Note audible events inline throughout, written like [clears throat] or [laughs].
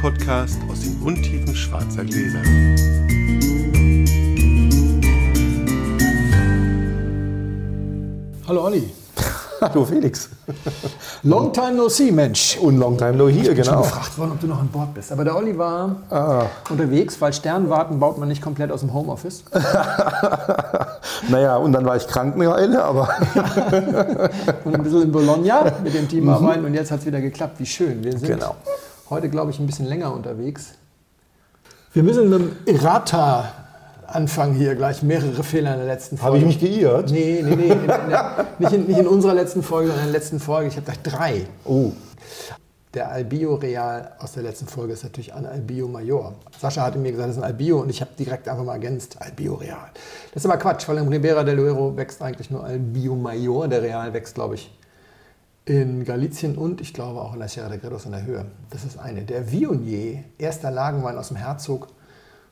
Podcast aus den Untiefen schwarzer Gläser. Hallo Olli. [laughs] Hallo Felix. Long time no see, Mensch. Und long time no here, Ich bin genau. gefragt worden, ob du noch an Bord bist. Aber der Olli war unterwegs, weil Sternwarten baut man nicht komplett aus dem Homeoffice. [laughs] Naja, und dann war ich krank eine Weile, aber [laughs] Und ein bisschen in Bologna mit dem Team arbeiten und jetzt hat es wieder geklappt. Wie schön. Wir sind Genau. Heute, glaube ich, ein bisschen länger unterwegs. Wir müssen mit dem Errata anfangen hier gleich. Mehrere Fehler in der letzten Folge. habe ich mich geirrt. Nee, nee, nee. In, in der, nicht, in, nicht in unserer letzten Folge, sondern in der letzten Folge. Ich habe gleich drei. Oh, Der Albio Real aus der letzten Folge ist natürlich ein Albio Major. Sascha hatte mir gesagt, das ist ein Albio und ich habe direkt einfach mal ergänzt, Albio Real. Das ist aber Quatsch, weil im Ribera del Duero wächst eigentlich nur Albio Major. Der Real wächst, glaube ich, in Galicien und ich glaube auch in der Sierra de Gredos in der Höhe. Das ist eine. Der Viognier, erster Lagenwein aus dem Herzog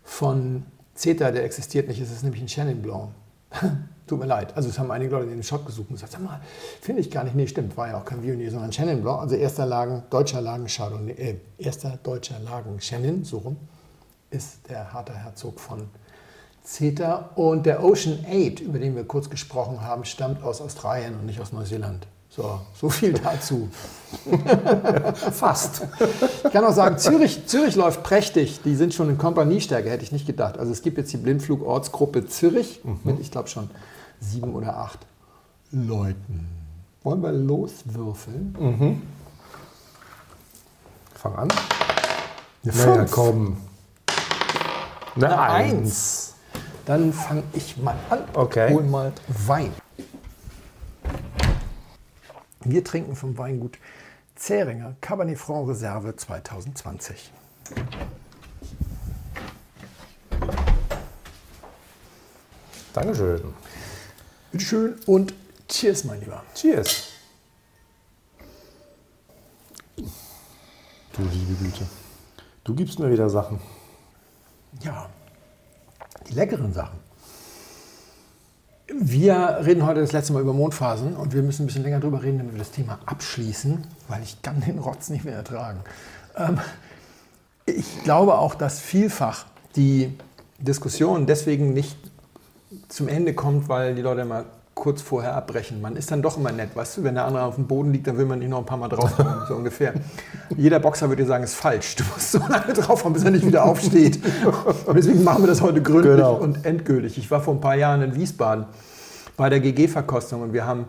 von Zeta, der existiert nicht, es ist nämlich ein Chenin Blanc. [laughs] Tut mir leid. Also es haben einige Leute den Shot gesucht und gesagt, sag mal, finde ich gar nicht. Nee, stimmt, war ja auch kein Viognier, sondern Chenin Blanc. Also erster Lagen, deutscher Lagen Chardonnay, äh, erster deutscher Lagen Chenin, so rum, ist der harter Herzog von Zeta. Und der Ocean 8, über den wir kurz gesprochen haben, stammt aus Australien und nicht aus Neuseeland. So, so viel dazu. [laughs] Fast. Ich kann auch sagen, Zürich, Zürich läuft prächtig. Die sind schon in Kompaniestärke, hätte ich nicht gedacht. Also es gibt jetzt die Blindflugortsgruppe Zürich mit, ich glaube schon, sieben oder acht Leuten. Wollen wir loswürfeln? fang an. Eine Naja, Fünf. komm. Eine Eine Eins. Eins. Dann fange ich mal an. Okay. Hol mal Wein. Wir trinken vom Weingut Zähringer Cabernet Franc Reserve 2020. Dankeschön. Bitte schön und Cheers, mein Lieber. Cheers. Du liebe Güte. Du gibst mir wieder Sachen. Ja, die leckeren Sachen. Wir reden heute das letzte Mal über Mondphasen und wir müssen ein bisschen länger drüber reden, damit wir das Thema abschließen, weil ich kann den Rotz nicht mehr ertragen. Ähm, ich glaube auch, dass vielfach die Diskussion deswegen nicht zum Ende kommt, weil die Leute mal kurz vorher abbrechen. Man ist dann doch immer nett, weißt du, wenn der andere auf dem Boden liegt, dann will man nicht noch ein paar Mal draufhauen, so ungefähr. Jeder Boxer würde dir sagen, ist falsch. Du musst so lange draufhauen, bis er nicht wieder aufsteht. Und deswegen machen wir das heute gründlich Genau. und endgültig. Ich war vor ein paar Jahren in Wiesbaden bei der GG-Verkostung und wir haben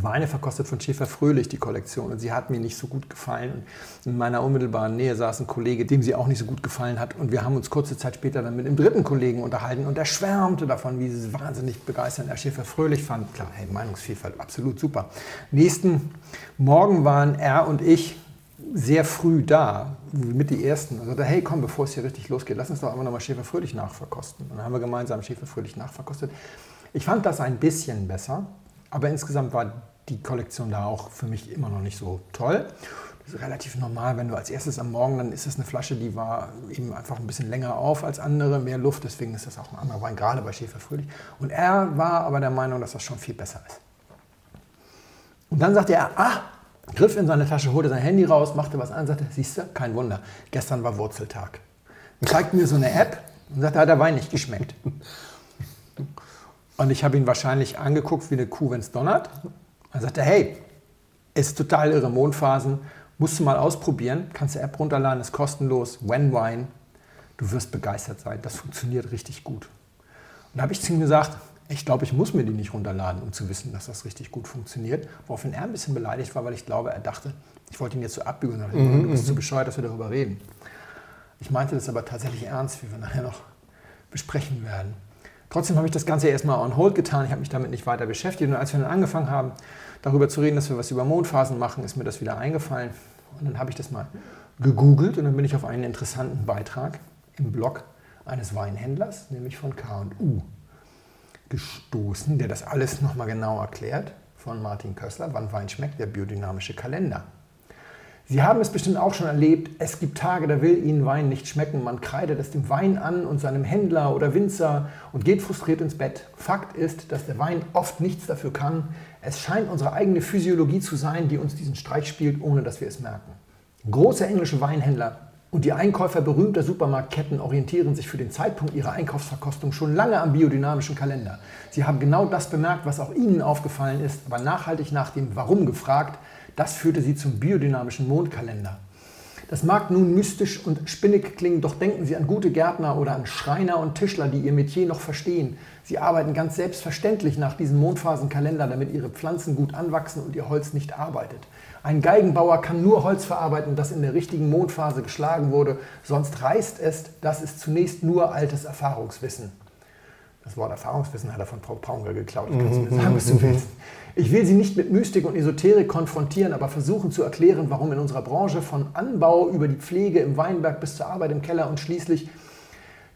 Weine verkostet von Schäfer Fröhlich, die Kollektion. Und sie hat mir nicht so gut gefallen. Und in meiner unmittelbaren Nähe saß ein Kollege, dem sie auch nicht so gut gefallen hat. Und wir haben uns kurze Zeit später dann mit dem dritten Kollegen unterhalten. Und er schwärmte davon, wie sie wahnsinnig begeistert er Schäfer Fröhlich fand. Klar, hey, Meinungsvielfalt, absolut super. Nächsten Morgen waren er und ich sehr früh da, mit die ersten. Und sagte, hey, komm, bevor es hier richtig losgeht, lass uns doch einfach nochmal Schäfer Fröhlich nachverkosten. Und dann haben wir gemeinsam Schäfer Fröhlich nachverkostet. Ich fand das ein bisschen besser, aber insgesamt war die Kollektion da auch für mich immer noch nicht so toll. Das ist relativ normal, wenn du als erstes am Morgen, dann ist das eine Flasche, die war eben einfach ein bisschen länger auf als andere, mehr Luft, deswegen ist das auch ein anderer Wein, gerade bei Schäfer Fröhlich. Und er war aber der Meinung, dass das schon viel besser ist. Und dann sagte er, ah, griff in seine Tasche, holte sein Handy raus, machte was an, sagte, siehst du, kein Wunder, gestern war Wurzeltag. Und zeigte mir so eine App und sagte, hat der Wein nicht geschmeckt. Und ich habe ihn wahrscheinlich angeguckt wie eine Kuh, wenn es donnert. Dann sagte er, hey, ist total irre, Mondphasen, musst du mal ausprobieren, kannst die App runterladen, ist kostenlos, When Wine, du wirst begeistert sein, das funktioniert richtig gut. Und da habe ich zu ihm gesagt, ich glaube, ich muss mir die nicht runterladen, um zu wissen, dass das richtig gut funktioniert. Woraufhin er ein bisschen beleidigt war, weil ich glaube, er dachte, ich wollte ihn jetzt so abbiegen und dachte, du bist so bescheuert, dass wir darüber reden. Ich meinte das aber tatsächlich ernst, wie wir nachher noch besprechen werden. Trotzdem habe ich das Ganze erstmal on hold getan. Ich habe mich damit nicht weiter beschäftigt. Und als wir dann angefangen haben, darüber zu reden, dass wir was über Mondphasen machen, ist mir das wieder eingefallen. Und dann habe ich das mal gegoogelt und dann bin ich auf einen interessanten Beitrag im Blog eines Weinhändlers, nämlich von K&U, gestoßen, der das alles nochmal genau erklärt, von Martin Kössler, wann Wein schmeckt, der biodynamische Kalender. Sie haben es bestimmt auch schon erlebt, es gibt Tage, da will Ihnen Wein nicht schmecken. Man kreidet es dem Wein an und seinem Händler oder Winzer und geht frustriert ins Bett. Fakt ist, dass der Wein oft nichts dafür kann. Es scheint unsere eigene Physiologie zu sein, die uns diesen Streich spielt, ohne dass wir es merken. Große englische Weinhändler Und die Einkäufer berühmter Supermarktketten orientieren sich für den Zeitpunkt ihrer Einkaufsverkostung schon lange am biodynamischen Kalender. Sie haben genau das bemerkt, was auch Ihnen aufgefallen ist, aber nachhaltig nach dem Warum gefragt. Das führte Sie zum biodynamischen Mondkalender. Das mag nun mystisch und spinnig klingen, doch denken Sie an gute Gärtner oder an Schreiner und Tischler, die ihr Metier noch verstehen. Sie arbeiten ganz selbstverständlich nach diesem Mondphasenkalender, damit ihre Pflanzen gut anwachsen und ihr Holz nicht arbeitet. Ein Geigenbauer kann nur Holz verarbeiten, das in der richtigen Mondphase geschlagen wurde, sonst reißt es. Das ist zunächst nur altes Erfahrungswissen. Das Wort Erfahrungswissen hat er von Frau Paunger geklaut. Du mir sagen, was du willst. Ich will Sie nicht mit Mystik und Esoterik konfrontieren, aber versuchen zu erklären, warum in unserer Branche von Anbau über die Pflege im Weinberg bis zur Arbeit im Keller und schließlich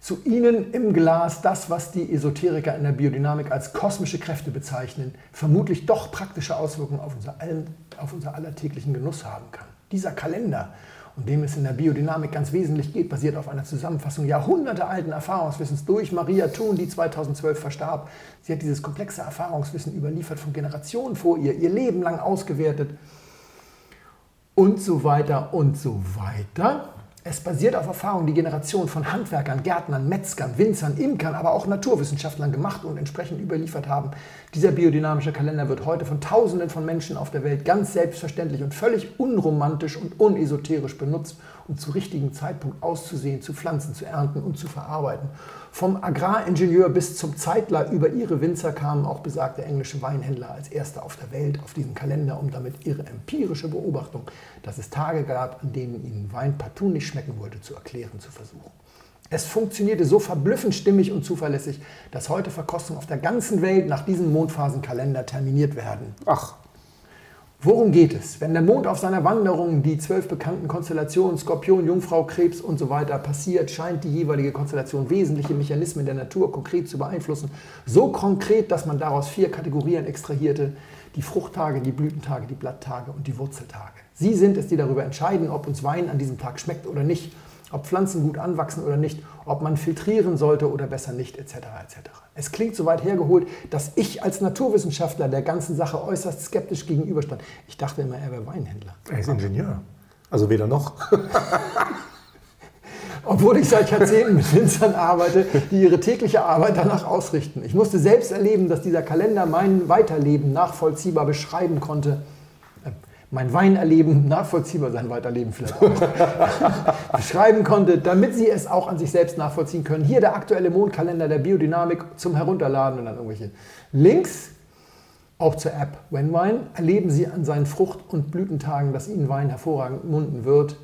zu Ihnen im Glas das, was die Esoteriker in der Biodynamik als kosmische Kräfte bezeichnen, vermutlich doch praktische Auswirkungen auf unser, allen, auf unser allertäglichen Genuss haben kann. Dieser Kalender, um dem es in der Biodynamik ganz wesentlich geht, basiert auf einer Zusammenfassung jahrhundertealten Erfahrungswissens durch Maria Thun, die 2012 verstarb. Sie hat dieses komplexe Erfahrungswissen überliefert von Generationen vor ihr, ihr Leben lang ausgewertet und so weiter und so weiter. Es basiert auf Erfahrungen, die Generationen von Handwerkern, Gärtnern, Metzgern, Winzern, Imkern, aber auch Naturwissenschaftlern gemacht und entsprechend überliefert haben. Dieser biodynamische Kalender wird heute von Tausenden von Menschen auf der Welt ganz selbstverständlich und völlig unromantisch und unesoterisch benutzt, um zu richtigen Zeitpunkt auszusehen, zu pflanzen, zu ernten und zu verarbeiten. Vom Agraringenieur bis zum Zeitler über ihre Winzer kamen auch besagte englische Weinhändler als erste auf der Welt auf diesen Kalender, um damit ihre empirische Beobachtung, dass es Tage gab, an denen ihnen Wein partout nicht schmecken wollte, zu erklären zu versuchen. Es funktionierte so verblüffend stimmig und zuverlässig, dass heute Verkostungen auf der ganzen Welt nach diesem Mondphasenkalender terminiert werden. Ach, Worum geht es? Wenn der Mond auf seiner Wanderung die zwölf bekannten Konstellationen Skorpion, Jungfrau, Krebs und so weiter passiert, scheint die jeweilige Konstellation wesentliche Mechanismen der Natur konkret zu beeinflussen. So konkret, dass man daraus vier Kategorien extrahierte. Die Fruchttage, die Blütentage, die Blatttage und die Wurzeltage. Sie sind es, die darüber entscheiden, ob uns Wein an diesem Tag schmeckt oder nicht, ob Pflanzen gut anwachsen oder nicht, ob man filtrieren sollte oder besser nicht, etc. etc. Es klingt so weit hergeholt, dass ich als Naturwissenschaftler der ganzen Sache äußerst skeptisch gegenüberstand. Ich dachte immer, er wäre Weinhändler. er ist Ingenieur. Also weder noch. [laughs] Obwohl ich seit Jahrzehnten mit Winzern arbeite, die ihre tägliche Arbeit danach ausrichten. Ich musste selbst erleben, dass dieser Kalender mein Weiterleben nachvollziehbar beschreiben konnte. Mein Weinerleben nachvollziehbar, sein Weiterleben vielleicht auch, [laughs] beschreiben konnte, damit Sie es auch an sich selbst nachvollziehen können. Hier der aktuelle Mondkalender der Biodynamik zum Herunterladen und dann irgendwelche Links. Auch zur App WenWine erleben Sie an seinen Frucht- und Blütentagen, dass Ihnen Wein hervorragend munden wird.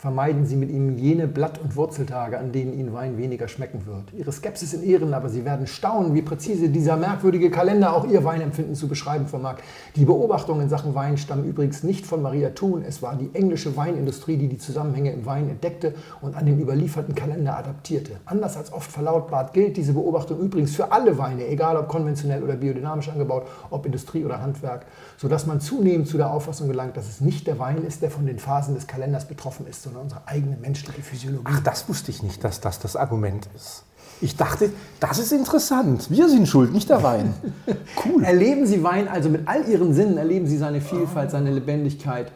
Vermeiden Sie mit ihm jene Blatt- und Wurzeltage, an denen Ihnen Wein weniger schmecken wird. Ihre Skepsis in Ehren, aber Sie werden staunen, wie präzise dieser merkwürdige Kalender auch Ihr Weinempfinden zu beschreiben vermag. Die Beobachtungen in Sachen Wein stammen übrigens nicht von Maria Thun. Es war die englische Weinindustrie, die die Zusammenhänge im Wein entdeckte und an den überlieferten Kalender adaptierte. Anders als oft verlautbart gilt diese Beobachtung übrigens für alle Weine, egal ob konventionell oder biodynamisch angebaut, ob Industrie oder Handwerk, sodass man zunehmend zu der Auffassung gelangt, dass es nicht der Wein ist, der von den Phasen des Kalenders betroffen ist, sondern unsere eigene menschliche Physiologie. Ach, das wusste ich nicht, dass das das Argument ist. Ich dachte, das ist interessant. Wir sind schuld, nicht der Wein. [laughs] Cool. Erleben Sie Wein also mit all Ihren Sinnen, erleben Sie seine Vielfalt, seine Lebendigkeit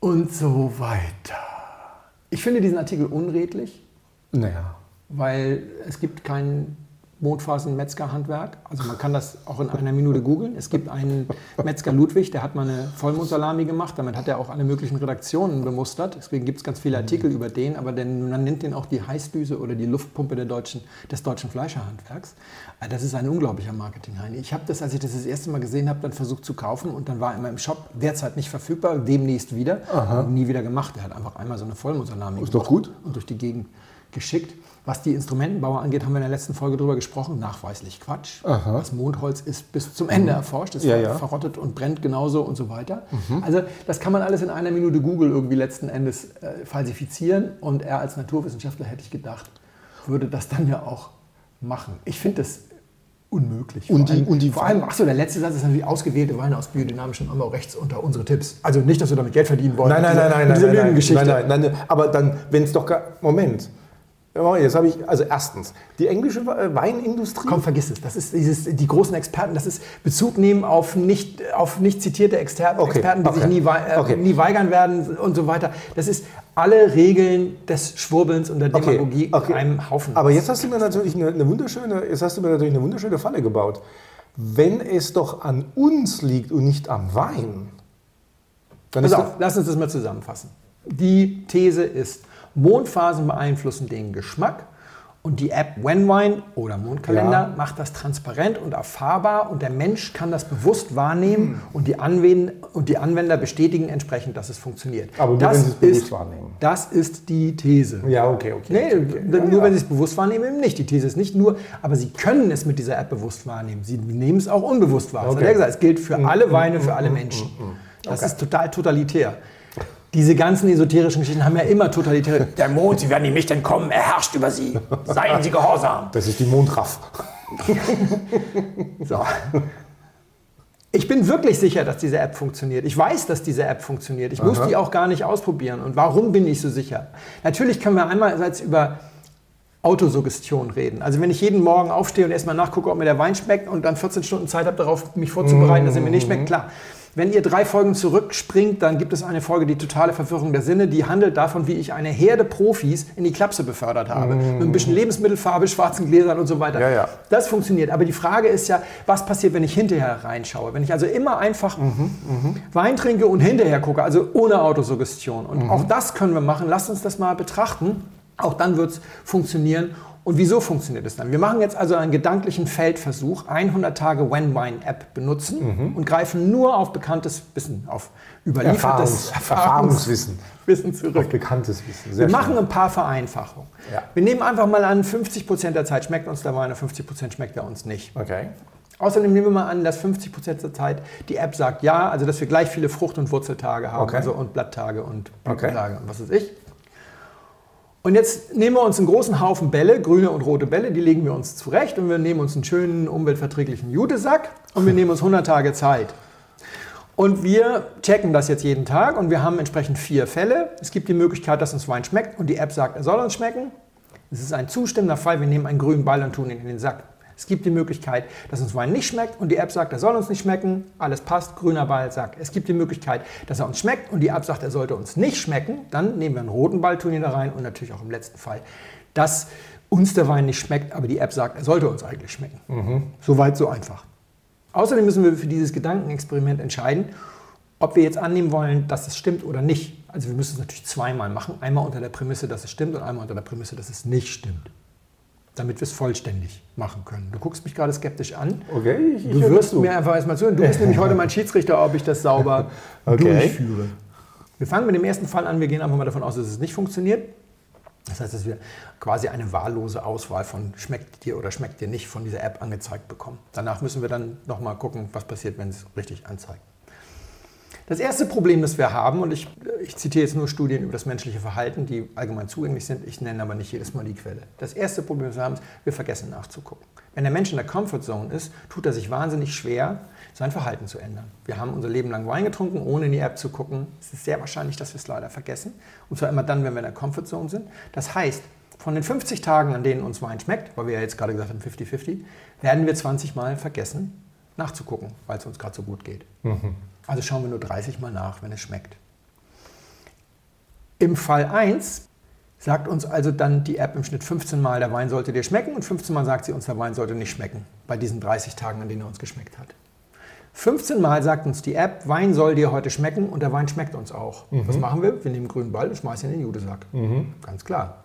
und so weiter. Ich finde diesen Artikel unredlich, Naja. weil es gibt Mondphasen-Metzgerhandwerk. Also man kann das auch in einer Minute googeln. Es gibt einen Metzger Ludwig, der hat mal eine Vollmondsalami gemacht. Damit hat er auch alle möglichen Redaktionen bemustert. Deswegen gibt es ganz viele Artikel über den, aber den, man nennt den auch die Heißdüse oder die Luftpumpe deutschen, des deutschen Fleischerhandwerks. Also Das ist ein unglaublicher Marketing-Heini. Ich habe das, als ich das das erste Mal gesehen habe, dann versucht zu kaufen und dann war er immer im Shop, derzeit nicht verfügbar, demnächst wieder. Und nie wieder gemacht. Er hat einfach einmal so eine Vollmondsalami Ist doch gemacht gut. und durch die Gegend geschickt. Was die Instrumentenbauer angeht, haben wir in der letzten Folge darüber gesprochen. Nachweislich Quatsch. Aha. Das Mondholz ist bis zum Ende erforscht. Es Ja, ja. verrottet und brennt genauso und so weiter. Also das kann man alles in einer Minute Google irgendwie letzten Endes äh, falsifizieren. Und er als Naturwissenschaftler, hätte ich gedacht, würde das dann ja auch machen. Ich finde das unmöglich. Und vor die- allem, und die- vor allem, achso, der letzte Satz ist natürlich ausgewählte Weine aus biodynamischem Anbau rechts unter unsere Tipps. Also nicht, dass wir damit Geld verdienen wollen. Nein, nein, nein, nein, nein, nein, Lügengeschichte. nein, nein, nein, nein. Aber dann, wenn es doch gar, Moment, Jetzt habe ich, also erstens, die englische äh, Weinindustrie. Komm, vergiss es. Das ist dieses, die großen Experten, das ist Bezug nehmen auf nicht, auf nicht zitierte Experten, Okay, Experten die okay, sich nie, äh, okay. nie weigern werden und so weiter. Das ist alle Regeln des Schwurbelns und der Demagogie in einem Haufen. Aber jetzt hast du mir natürlich eine, eine wunderschöne, jetzt hast du mir natürlich eine wunderschöne Falle gebaut. Wenn es doch an uns liegt und nicht am Wein, dann Pass ist auf, lass uns das mal zusammenfassen. Die These ist, Mondphasen beeinflussen den Geschmack und die App WhenWine oder Mondkalender Ja. macht das transparent und erfahrbar und der Mensch kann das bewusst wahrnehmen Hm. und, die Anwender, und die Anwender bestätigen entsprechend, dass es funktioniert. Aber nur, das wenn sie es bewusst ist, wahrnehmen. Das ist die These. Ja, okay, okay. Nee, okay, okay. nur Ja, wenn ja. sie es bewusst wahrnehmen, eben nicht. Die These ist nicht nur, aber sie können es mit dieser App bewusst wahrnehmen. Sie nehmen es auch unbewusst wahr. Das hat Okay. er gesagt. Es gilt für alle Weine, für alle Menschen. Das ist total totalitär. Diese ganzen esoterischen Geschichten haben ja immer totalitäre. [laughs] Der Mond, Sie werden ihm nicht entkommen, er herrscht über Sie. Seien Sie gehorsam. Das ist die Mondraff. [laughs] So. Ich bin wirklich sicher, dass diese App funktioniert. Ich weiß, dass diese App funktioniert. Ich muss Aha. die auch gar nicht ausprobieren. Und warum bin ich so sicher? Natürlich können wir einmalseits über Autosuggestion reden. Also wenn ich jeden Morgen aufstehe und erstmal nachgucke, ob mir der Wein schmeckt und dann 14 Stunden Zeit habe, darauf mich vorzubereiten, dass er mir nicht schmeckt, klar. Wenn ihr drei Folgen zurückspringt, dann gibt es eine Folge, die totale Verwirrung der Sinne, die handelt davon, wie ich eine Herde Profis in die Klapse befördert habe. Mit ein bisschen Lebensmittelfarbe, [laughs] schwarzen Gläsern und so weiter. Ja, ja. Das funktioniert. Aber die Frage ist ja, was passiert, wenn ich hinterher reinschaue? Wenn ich also immer einfach Wein trinke und hinterher gucke, also ohne Autosuggestion. Und auch das können wir machen. Lasst uns das mal betrachten. Auch dann wird es funktionieren. Und wieso funktioniert es dann? Wir machen jetzt also einen gedanklichen Feldversuch, 100 Tage When Wine App benutzen und greifen nur auf bekanntes Wissen, auf überliefertes Erfahrungs Erfahrungswissen. Wissen Auf zurück. bekanntes Wissen. Sehr Wir machen schön. ein paar Vereinfachungen. Ja. Wir nehmen einfach mal an, 50% der Zeit schmeckt uns der Wein und 50% schmeckt er uns nicht. Okay. Außerdem nehmen wir mal an, dass 50% der Zeit die App sagt ja, also dass wir gleich viele Frucht- und Wurzeltage haben, Okay. also und Blatttage und Okay. Blütentage und was weiß ich. Und jetzt nehmen wir uns einen großen Haufen Bälle, grüne und rote Bälle, die legen wir uns zurecht und wir nehmen uns einen schönen, umweltverträglichen Jutesack und wir nehmen uns 100 Tage Zeit. Und wir checken das jetzt jeden Tag und wir haben entsprechend vier Fälle. Es gibt die Möglichkeit, dass uns Wein schmeckt und die App sagt, er soll uns schmecken. Es ist ein zustimmender Fall, wir nehmen einen grünen Ball und tun ihn in den Sack. Es gibt die Möglichkeit, dass uns Wein nicht schmeckt und die App sagt, er soll uns nicht schmecken. Alles passt, grüner Ball, Sack. Es gibt die Möglichkeit, dass er uns schmeckt und die App sagt, er sollte uns nicht schmecken. Dann nehmen wir einen roten Ball, tun ihn da rein und natürlich auch im letzten Fall, dass uns der Wein nicht schmeckt, aber die App sagt, er sollte uns eigentlich schmecken. Soweit, so einfach. Außerdem müssen wir für dieses Gedankenexperiment entscheiden, ob wir jetzt annehmen wollen, dass es stimmt oder nicht. Also wir müssen es natürlich zweimal machen. Einmal unter der Prämisse, dass es stimmt und einmal unter der Prämisse, dass es nicht stimmt. Damit wir es vollständig machen können. Du guckst mich gerade skeptisch an. Okay, ich, ich Du wirst mir einfach erstmal zuhören. Du bist nämlich heute mein [laughs] Schiedsrichter, ob ich das sauber [laughs] Okay. durchführe. Wir fangen mit dem ersten Fall an. Wir gehen einfach mal davon aus, dass es nicht funktioniert. Das heißt, dass wir quasi eine wahllose Auswahl von schmeckt dir oder schmeckt dir nicht von dieser App angezeigt bekommen. Danach müssen wir dann nochmal gucken, was passiert, wenn es richtig anzeigt. Das erste Problem, das wir haben, und ich, ich zitiere jetzt nur Studien über das menschliche Verhalten, die allgemein zugänglich sind, ich nenne aber nicht jedes Mal die Quelle. Das erste Problem, das wir haben, ist, wir vergessen nachzugucken. Wenn der Mensch in der Comfortzone ist, tut er sich wahnsinnig schwer, sein Verhalten zu ändern. Wir haben unser Leben lang Wein getrunken, ohne in die App zu gucken. Es ist sehr wahrscheinlich, dass wir es leider vergessen. Und zwar immer dann, wenn wir in der Comfortzone sind. Das heißt, von den 50 Tagen, an denen uns Wein schmeckt, weil wir ja jetzt gerade gesagt haben 50-50, werden wir 20 Mal vergessen nachzugucken, weil es uns gerade so gut geht. Also schauen wir nur 30 Mal nach, wenn es schmeckt. Im Fall 1 sagt uns also dann die App im Schnitt 15 Mal, der Wein sollte dir schmecken und 15 Mal sagt sie uns, der Wein sollte nicht schmecken, bei diesen 30 Tagen, an denen er uns geschmeckt hat. 15 Mal sagt uns die App, Wein soll dir heute schmecken und der Wein schmeckt uns auch. Was machen wir? Wir nehmen einen grünen Ball und schmeißen ihn in den Judesack. Ganz klar.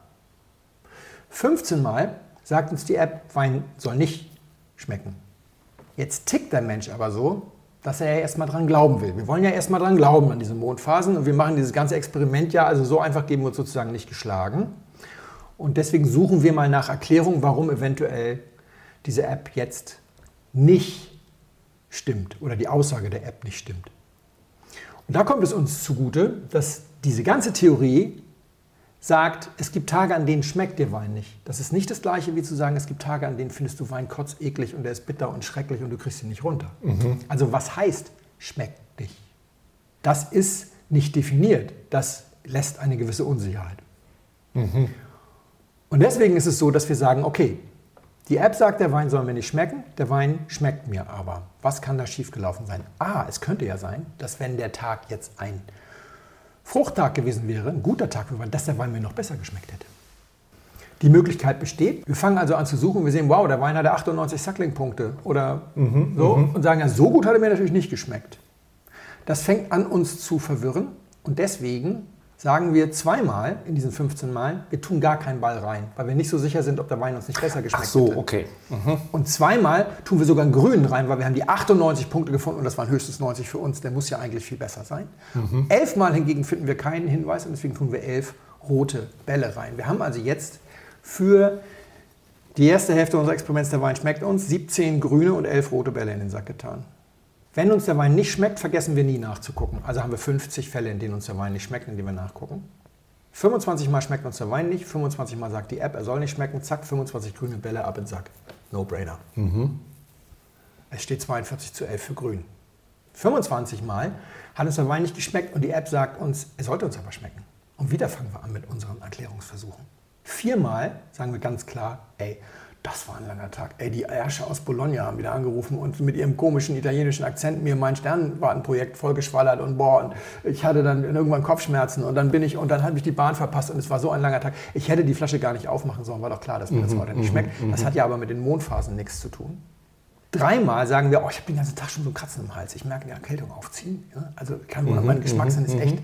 15 Mal sagt uns die App, Wein soll nicht schmecken. Jetzt tickt der Mensch aber so, dass er ja erstmal dran glauben will. Wir wollen ja erstmal dran glauben an diese Mondphasen und wir machen dieses ganze Experiment ja, also so einfach geben wir uns sozusagen nicht geschlagen. Und deswegen suchen wir mal nach Erklärung, warum eventuell diese App jetzt nicht stimmt oder die Aussage der App nicht stimmt. Und da kommt es uns zugute, dass diese ganze Theorie sagt, es gibt Tage, an denen schmeckt dir Wein nicht. Das ist nicht das gleiche wie zu sagen, es gibt Tage, an denen findest du Wein kotzeklig und der ist bitter und schrecklich und du kriegst ihn nicht runter. Also was heißt schmeckt dich? Das ist nicht definiert. Das lässt eine gewisse Unsicherheit. Und deswegen ist es so, dass wir sagen, okay, die App sagt, der Wein soll mir nicht schmecken, der Wein schmeckt mir aber. Was kann da schiefgelaufen sein? Ah, es könnte ja sein, dass wenn der Tag jetzt ein Fruchttag gewesen wäre, ein guter Tag, dass der Wein mir noch besser geschmeckt hätte. Die Möglichkeit besteht. Wir fangen also an zu suchen. Wir sehen, wow, der Wein hatte 98 Suckling-Punkte oder mhm, so mhm. und sagen, ja, so gut hat er mir natürlich nicht geschmeckt. Das fängt an, uns zu verwirren und deswegen sagen wir zweimal in diesen 15 Malen, wir tun gar keinen Ball rein, weil wir nicht so sicher sind, ob der Wein uns nicht besser geschmeckt hat. Ach so, hätte. okay. Mhm. Und zweimal tun wir sogar einen grünen rein, weil wir haben die 98 Punkte gefunden und das waren höchstens 90 für uns. Der muss ja eigentlich viel besser sein. Mhm. Elfmal hingegen finden wir keinen Hinweis und deswegen tun wir elf rote Bälle rein. Wir haben also jetzt für die erste Hälfte unseres Experiments, der Wein schmeckt uns, 17 grüne und 11 rote Bälle in den Sack getan. Wenn uns der Wein nicht schmeckt, vergessen wir nie nachzugucken. Also haben wir 50 Fälle, in denen uns der Wein nicht schmeckt, in denen wir nachgucken. 25 Mal schmeckt uns der Wein nicht, 25 Mal sagt die App, er soll nicht schmecken, zack, 25 grüne Bälle ab in den Sack. No-brainer. Mhm. Es steht 42 zu 11 für grün. 25 Mal hat uns der Wein nicht geschmeckt und die App sagt uns, er sollte uns aber schmecken. Und wieder fangen wir an mit unseren Erklärungsversuchen. Viermal sagen wir ganz klar, ey, das war ein langer Tag. Ey, die Ärsche aus Bologna haben wieder angerufen und mit ihrem komischen italienischen Akzent mir mein Sternwartenprojekt vollgeschwallert und boah, und ich hatte dann irgendwann Kopfschmerzen und dann bin ich und dann habe ich die Bahn verpasst und es war so ein langer Tag. Ich hätte die Flasche gar nicht aufmachen sollen, war doch klar, dass mir das mhm, heute nicht mhm, schmeckt. Das mhm. hat ja aber mit den Mondphasen nichts zu tun. Dreimal sagen wir, oh, ich habe den ganzen Tag schon so ein Kratzen im Hals, ich merke eine Erkältung aufziehen. Also kann nur, mein Geschmackssinn ist echt.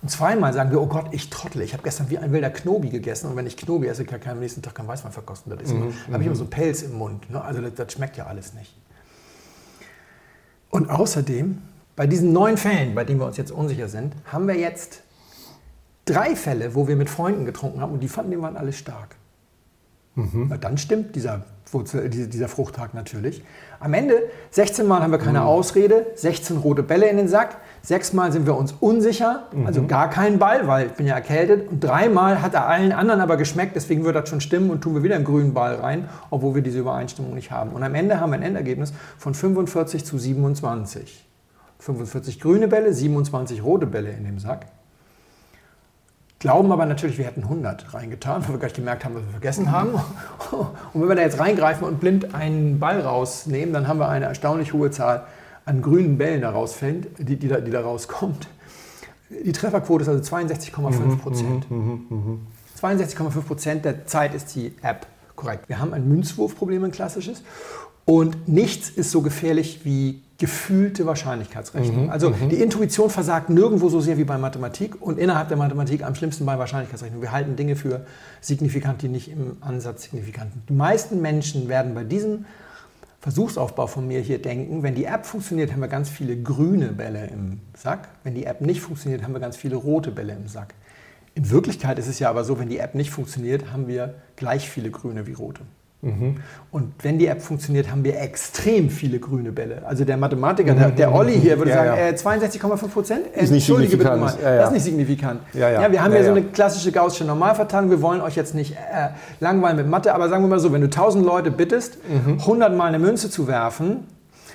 Und zweimal sagen wir, oh Gott, ich trottel, ich habe gestern wie ein wilder Knobi gegessen und wenn ich Knobi esse, kann ich am nächsten Tag kein Weißwein verkosten. Das mhm. habe ich immer so einen Pelz im Mund. Ne? Also das, das schmeckt ja alles nicht. Und außerdem, bei diesen neun Fällen, bei denen wir uns jetzt unsicher sind, haben wir jetzt drei Fälle, wo wir mit Freunden getrunken haben und die fanden den Wein alle stark. Mhm. Dann stimmt dieser, dieser Fruchttag natürlich. Am Ende, 16 Mal haben wir keine mhm. Ausrede, 16 rote Bälle in den Sack, sechsmal sind wir uns unsicher, mhm. also gar keinen Ball, weil ich bin ja erkältet. Und dreimal hat er allen anderen aber geschmeckt, deswegen wird das schon stimmen und tun wir wieder einen grünen Ball rein, obwohl wir diese Übereinstimmung nicht haben. Und am Ende haben wir ein Endergebnis von 45 zu 27. 45 grüne Bälle, 27 rote Bälle in dem Sack. Glauben aber natürlich, wir hätten 100 reingetan, weil wir gleich gemerkt haben, was wir vergessen haben. [laughs] Und wenn wir da jetzt reingreifen und blind einen Ball rausnehmen, dann haben wir eine erstaunlich hohe Zahl an grünen Bällen da rausfällt, die, die, da, die da rauskommt. Die Trefferquote ist also 62,5 Prozent. 62,5 Prozent der Zeit ist die App korrekt. Wir haben ein Münzwurfproblem, ein klassisches. Und nichts ist so gefährlich wie gefühlte Wahrscheinlichkeitsrechnung. Mhm, also mhm. die Intuition versagt nirgendwo so sehr wie bei Mathematik und innerhalb der Mathematik am schlimmsten bei Wahrscheinlichkeitsrechnung. Wir halten Dinge für signifikant, die nicht im Ansatz signifikant sind. Die meisten Menschen werden bei diesem Versuchsaufbau von mir hier denken, wenn die App funktioniert, haben wir ganz viele grüne Bälle im Sack. Wenn die App nicht funktioniert, haben wir ganz viele rote Bälle im Sack. In Wirklichkeit ist es ja aber so, wenn die App nicht funktioniert, haben wir gleich viele grüne wie rote. Mhm. Und wenn die App funktioniert, haben wir extrem viele grüne Bälle. Also der Mathematiker, der, der Olli hier würde ja, sagen, ja. äh, 62,5 Prozent? Äh, ist nicht signifikant. Mal, ja, das ist nicht signifikant. Ja, wir haben ja, so eine klassische gaußsche Normalverteilung. Wir wollen euch jetzt nicht äh, langweilen mit Mathe, aber sagen wir mal so, wenn du 1000 Leute bittest, mhm. 100 Mal eine Münze zu werfen,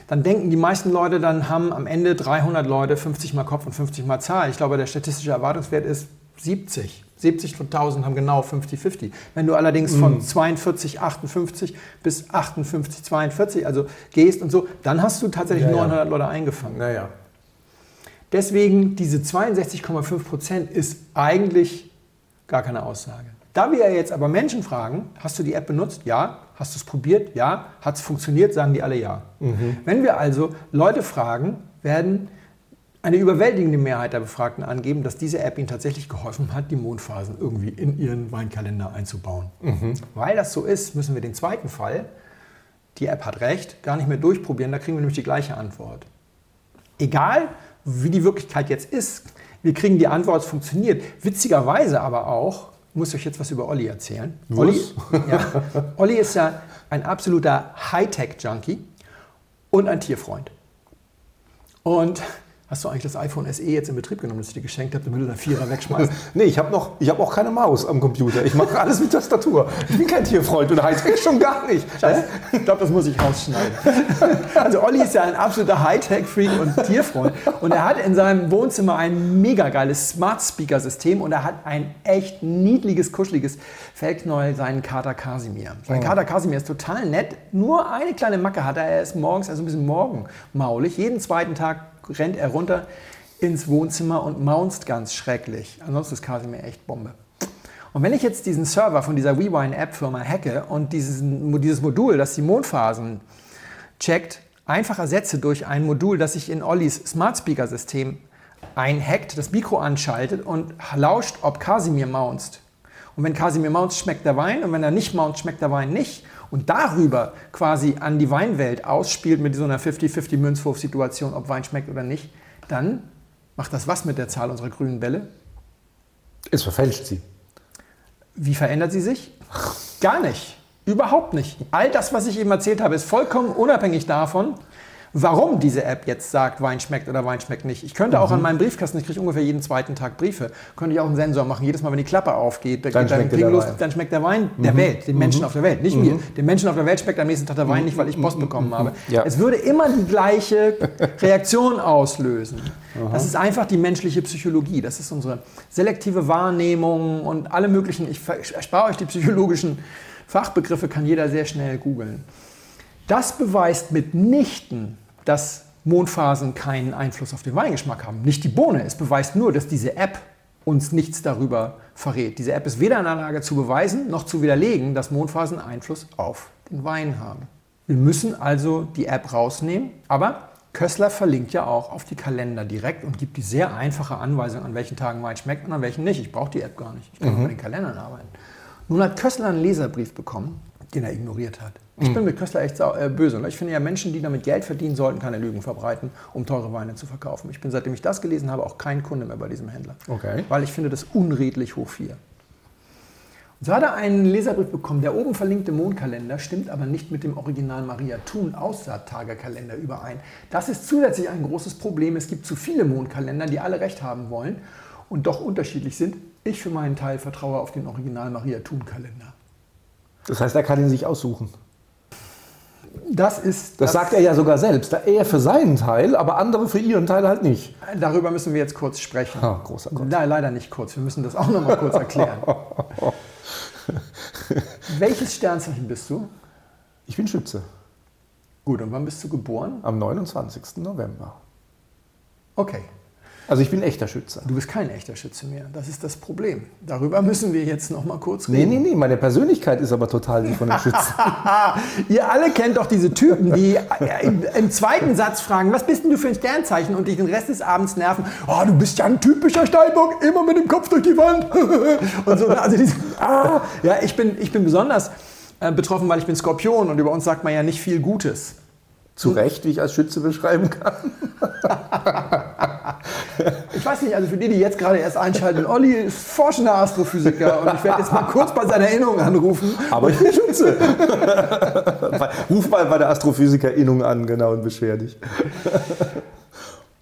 dann denken die meisten Leute, dann haben am Ende 300 Leute 50 mal Kopf und 50 mal Zahl. Ich glaube, der statistische Erwartungswert ist 70. 70 von 1000 haben genau 50-50. Wenn du allerdings von 42, mhm. 58 bis 58, 42, also gehst und so, dann hast du tatsächlich ja, 900 ja. Leute eingefangen. Naja. Deswegen diese 62,5 Prozent ist eigentlich gar keine Aussage. Da wir jetzt aber Menschen fragen, hast du die App benutzt? Ja. Hast du es probiert? Ja. Hat es funktioniert? Sagen die alle ja. Mhm. Wenn wir also Leute fragen, werden eine überwältigende Mehrheit der Befragten angeben, dass diese App ihnen tatsächlich geholfen hat, die Mondphasen irgendwie in ihren Weinkalender einzubauen. Mhm. Weil das so ist, müssen wir den zweiten Fall, die App hat recht, gar nicht mehr durchprobieren, da kriegen wir nämlich die gleiche Antwort. Egal, wie die Wirklichkeit jetzt ist, wir kriegen die Antwort, es funktioniert. Witzigerweise aber auch, ich muss euch jetzt was über Olli erzählen. Olli, ja, Olli ist ja ein absoluter Hightech-Junkie und ein Tierfreund. Und Hast du eigentlich das iPhone SE jetzt in Betrieb genommen, das ich dir geschenkt habe, damit du deinen Vierer wegschmeißt? [laughs] Nee, ich habe noch, ich habe auch keine Maus am Computer. Ich mache alles mit Tastatur. Ich bin kein Tierfreund und Hightech schon gar nicht. Scheiße. Ich glaube, das muss ich rausschneiden. [laughs] Also Olli ist ja ein absoluter Hightech-Freak und Tierfreund. Und er hat in seinem Wohnzimmer ein mega geiles Smart-Speaker-System und er hat ein echt niedliches, kuscheliges Feldknäuel, seinen Kater Kasimir. Sein Oh. Kater Kasimir ist total nett, nur eine kleine Macke hat er. Er ist morgens, also ein bisschen morgenmaulig. Jeden zweiten Tag rennt er runter ins Wohnzimmer und maunzt ganz schrecklich. Ansonsten ist Kasimir echt Bombe. Und wenn ich jetzt diesen Server von dieser WeWine-App-Firma hacke und diesen, dieses Modul, das die Mondphasen checkt, einfach ersetze durch ein Modul, das sich in Ollis Smart Speaker System einhackt, das Mikro anschaltet und lauscht, ob Kasimir maunzt. Und wenn Kasimir maunzt, schmeckt der Wein und wenn er nicht maunzt, schmeckt der Wein nicht. Und darüber quasi an die Weinwelt ausspielt mit so einer 50-50 Münzwurf-Situation, ob Wein schmeckt oder nicht, dann macht das was mit der Zahl unserer grünen Bälle? Es verfälscht sie. Wie verändert sie sich? Gar nicht. Überhaupt nicht. All das, was ich eben erzählt habe, ist vollkommen unabhängig davon, warum diese App jetzt sagt, Wein schmeckt oder Wein schmeckt nicht. Ich könnte auch Mhm. an meinem Briefkasten, ich kriege ungefähr jeden zweiten Tag Briefe, könnte ich auch einen Sensor machen. Jedes Mal, wenn die Klappe aufgeht, Dann schmeckt Ding der los, Wein. Mhm. dann schmeckt der Wein der Welt, den Menschen auf der Welt, nicht mir. Den Menschen auf der Welt schmeckt am nächsten Tag der Wein nicht, weil ich Post bekommen habe. Mhm. Ja. Es würde immer die gleiche [laughs] Reaktion auslösen. Das ist einfach die menschliche Psychologie. Das ist unsere selektive Wahrnehmung und alle möglichen, ich erspare euch die psychologischen Fachbegriffe, kann jeder sehr schnell googeln. Das beweist mitnichten, dass Mondphasen keinen Einfluss auf den Weingeschmack haben. Nicht die Bohne. Es beweist nur, dass diese App uns nichts darüber verrät. Diese App ist weder in der Lage zu beweisen noch zu widerlegen, dass Mondphasen Einfluss auf den Wein haben. Wir müssen also die App rausnehmen, aber Kössler verlinkt ja auch auf die Kalender direkt und gibt die sehr einfache Anweisung, an welchen Tagen Wein schmeckt und an welchen nicht. Ich brauche die App gar nicht. Ich kann mit den Kalendern arbeiten. Nun hat Kössler einen Leserbrief bekommen, den er ignoriert hat. Ich bin mit Kössler echt äh, böse. Und ich finde ja, Menschen, die damit Geld verdienen, sollten keine Lügen verbreiten, um teure Weine zu verkaufen. Ich bin, seitdem ich das gelesen habe, auch kein Kunde mehr bei diesem Händler. Okay. Weil ich finde das unredlich hoch 4. Und so hat er einen Leserbrief bekommen. Der oben verlinkte Mondkalender stimmt aber nicht mit dem Original Maria Thun Aussaattagerkalender überein. Das ist zusätzlich ein großes Problem. Es gibt zu viele Mondkalender, die alle recht haben wollen und doch unterschiedlich sind. Ich für meinen Teil vertraue auf den Original Maria Thun Kalender. Das heißt, er kann ihn sich aussuchen. Das ist Das, sagt er ja sogar selbst. Er für seinen Teil, aber andere für ihren Teil halt nicht. Darüber müssen wir jetzt kurz sprechen. Ah, großer Gott. Nein, leider nicht kurz. Wir müssen das auch noch mal kurz erklären. [laughs] Welches Sternzeichen bist du? Ich bin Schütze. Gut, und wann bist du geboren? Am 29. November. Okay, Also ich bin echter Schütze. du bist kein echter Schütze mehr. Das ist das Problem. Darüber müssen wir jetzt noch mal kurz Nee, reden. nee, nee, meine Persönlichkeit ist aber total die von den Schützen. [laughs] Ihr alle kennt doch diese Typen, die im, im zweiten Satz fragen, was bist denn du für ein Sternzeichen und dich den Rest des Abends nerven. Oh, du bist ja ein typischer Steinbock, immer mit dem Kopf durch die Wand. [laughs] und so, also diese, ah, ja, ich bin, ich bin besonders äh, betroffen, weil ich bin Skorpion und über uns sagt man ja nicht viel Gutes. Zu Recht, wie ich als Schütze beschreiben kann. [laughs] [laughs] Ich weiß nicht, also für die, die jetzt gerade erst einschalten, Olli ist forschender Astrophysiker und ich werde jetzt mal kurz bei seiner Erinnerung anrufen. Aber ich bin Schütze. [laughs] Ruf mal bei der Astrophysikerin an, genau, und beschwer dich.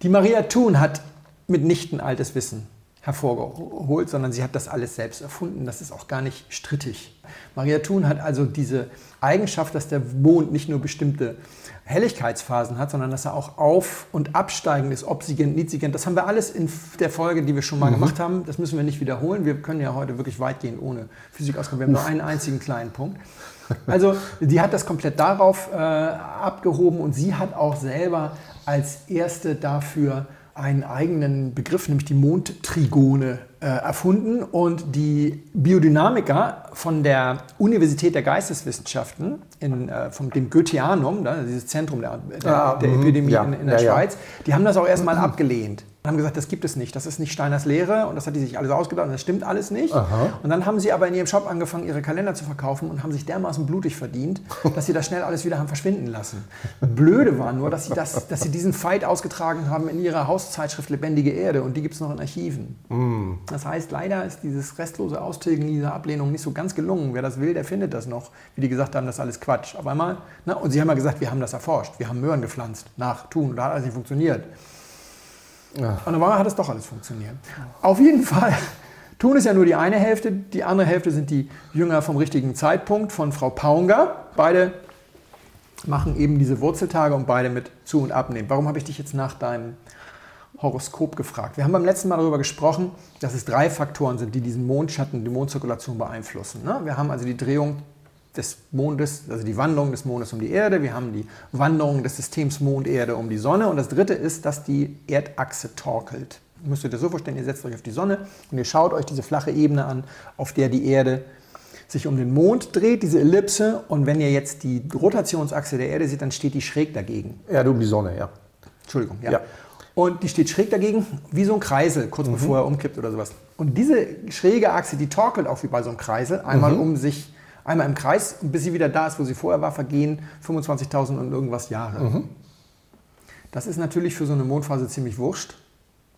Die Maria Thun hat mitnichten altes Wissen hervorgeholt, sondern sie hat das alles selbst erfunden. Das ist auch gar nicht strittig. Maria Thun hat also diese Eigenschaft, dass der Mond nicht nur bestimmte Helligkeitsphasen hat, sondern dass er auch auf- und absteigend ist, obsigent, niedrigend. Das haben wir alles in der Folge, die wir schon mal gemacht haben. Das müssen wir nicht wiederholen. Wir können ja heute wirklich weitgehend ohne Physik auskommen. Wir haben nur einen einzigen kleinen Punkt. Also die hat das komplett darauf äh, abgehoben und sie hat auch selber als erste dafür einen eigenen Begriff, nämlich die Mondtrigone, äh, erfunden. Und die Biodynamiker von der Universität der Geisteswissenschaften, in, äh, vom dem Goetheanum, da, dieses Zentrum der, der, Ah, der mhm, Epidemie ja, in, in der ja, ja. Schweiz, die haben das auch erstmal [clears throat] abgelehnt. Und haben gesagt, das gibt es nicht, das ist nicht Steiners Lehre und das hat die sich alles ausgedacht und das stimmt alles nicht. Aha. Und dann haben sie aber in ihrem Shop angefangen, ihre Kalender zu verkaufen und haben sich dermaßen blutig verdient, [laughs] dass sie das schnell alles wieder haben verschwinden lassen. Blöde war nur, dass sie, das, dass sie diesen Fight ausgetragen haben in ihrer Hauszeitschrift Lebendige Erde und die gibt es noch in Archiven. Das heißt, leider ist dieses restlose Austilgen dieser Ablehnung nicht so ganz gelungen. Wer das will, der findet das noch. Wie die gesagt haben, das ist alles Quatsch. Auf einmal, ne? und sie haben ja gesagt, wir haben das erforscht, wir haben Möhren gepflanzt nach Tun, da hat alles nicht funktioniert. Und dann hat es doch alles funktioniert. Auf jeden Fall. [laughs] Tun ist ja nur die eine Hälfte, die andere Hälfte sind die Jünger vom richtigen Zeitpunkt von Frau Paunger. Beide machen eben diese Wurzeltage und beide mit zu und abnehmen. Warum habe ich dich jetzt nach deinem Horoskop gefragt? Wir haben beim letzten Mal darüber gesprochen, dass es drei Faktoren sind, die diesen Mondschatten, die Mondzirkulation beeinflussen. Ne? Wir haben also die Drehung des Mondes, also die Wandlung des Mondes um die Erde, wir haben die Wanderung des Systems Mond-Erde um die Sonne und das dritte ist, dass die Erdachse torkelt. Ihr müsst euch das so vorstellen, ihr setzt euch auf die Sonne und ihr schaut euch diese flache Ebene an, auf der die Erde sich um den Mond dreht, diese Ellipse. Und wenn ihr jetzt die Rotationsachse der Erde seht, dann steht die schräg dagegen. Erde um die Sonne, ja. Entschuldigung, ja. ja. Und die steht schräg dagegen, wie so ein Kreisel, kurz mhm. bevor er umkippt oder sowas. Und diese schräge Achse, die torkelt auch wie bei so einem Kreisel, einmal mhm. um sich einmal im Kreis bis sie wieder da ist, wo sie vorher war, vergehen 25.000 und irgendwas Jahre. Mhm. Das ist natürlich für so eine Mondphase ziemlich wurscht.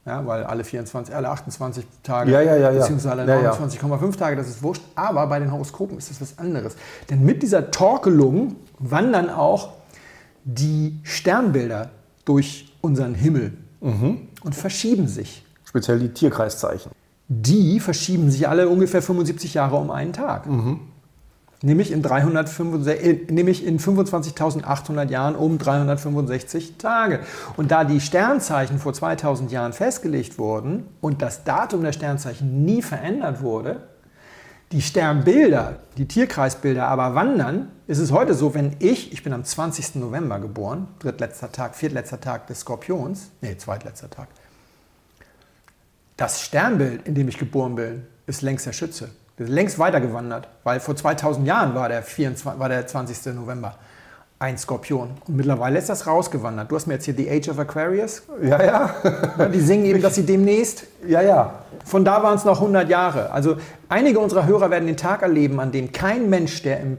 Ja, weil alle 24, alle 28 Tage, ja, ja, ja, beziehungsweise alle 29,5 Tage, das ist wurscht. Aber bei den Horoskopen ist das was anderes. Denn mit dieser Torkelung wandern auch die Sternbilder durch unseren Himmel mhm. und verschieben sich. Speziell die Tierkreiszeichen. Die verschieben sich alle ungefähr 75 Jahre um einen Tag. Mhm nämlich in, äh, nämlich in 25.800 Jahren um 365 Tage. Und da die Sternzeichen vor 2000 Jahren festgelegt wurden und das Datum der Sternzeichen nie verändert wurde, die Sternbilder, die Tierkreisbilder aber wandern, ist es heute so, wenn ich, ich bin am 20. November geboren, drittletzter Tag, viertletzter Tag des Skorpions, nee, zweitletzter Tag, das Sternbild, in dem ich geboren bin, ist längst der Schütze. Der ist längst weitergewandert, weil vor 2000 Jahren war der, 24, war der 20. November ein Skorpion. Und mittlerweile ist das rausgewandert. Du hast mir jetzt hier The Age of Aquarius. Ja, ja. Die singen eben, dass sie demnächst. Ja, ja. Von da waren es noch 100 Jahre. Also einige unserer Hörer werden den Tag erleben, an dem kein Mensch, der im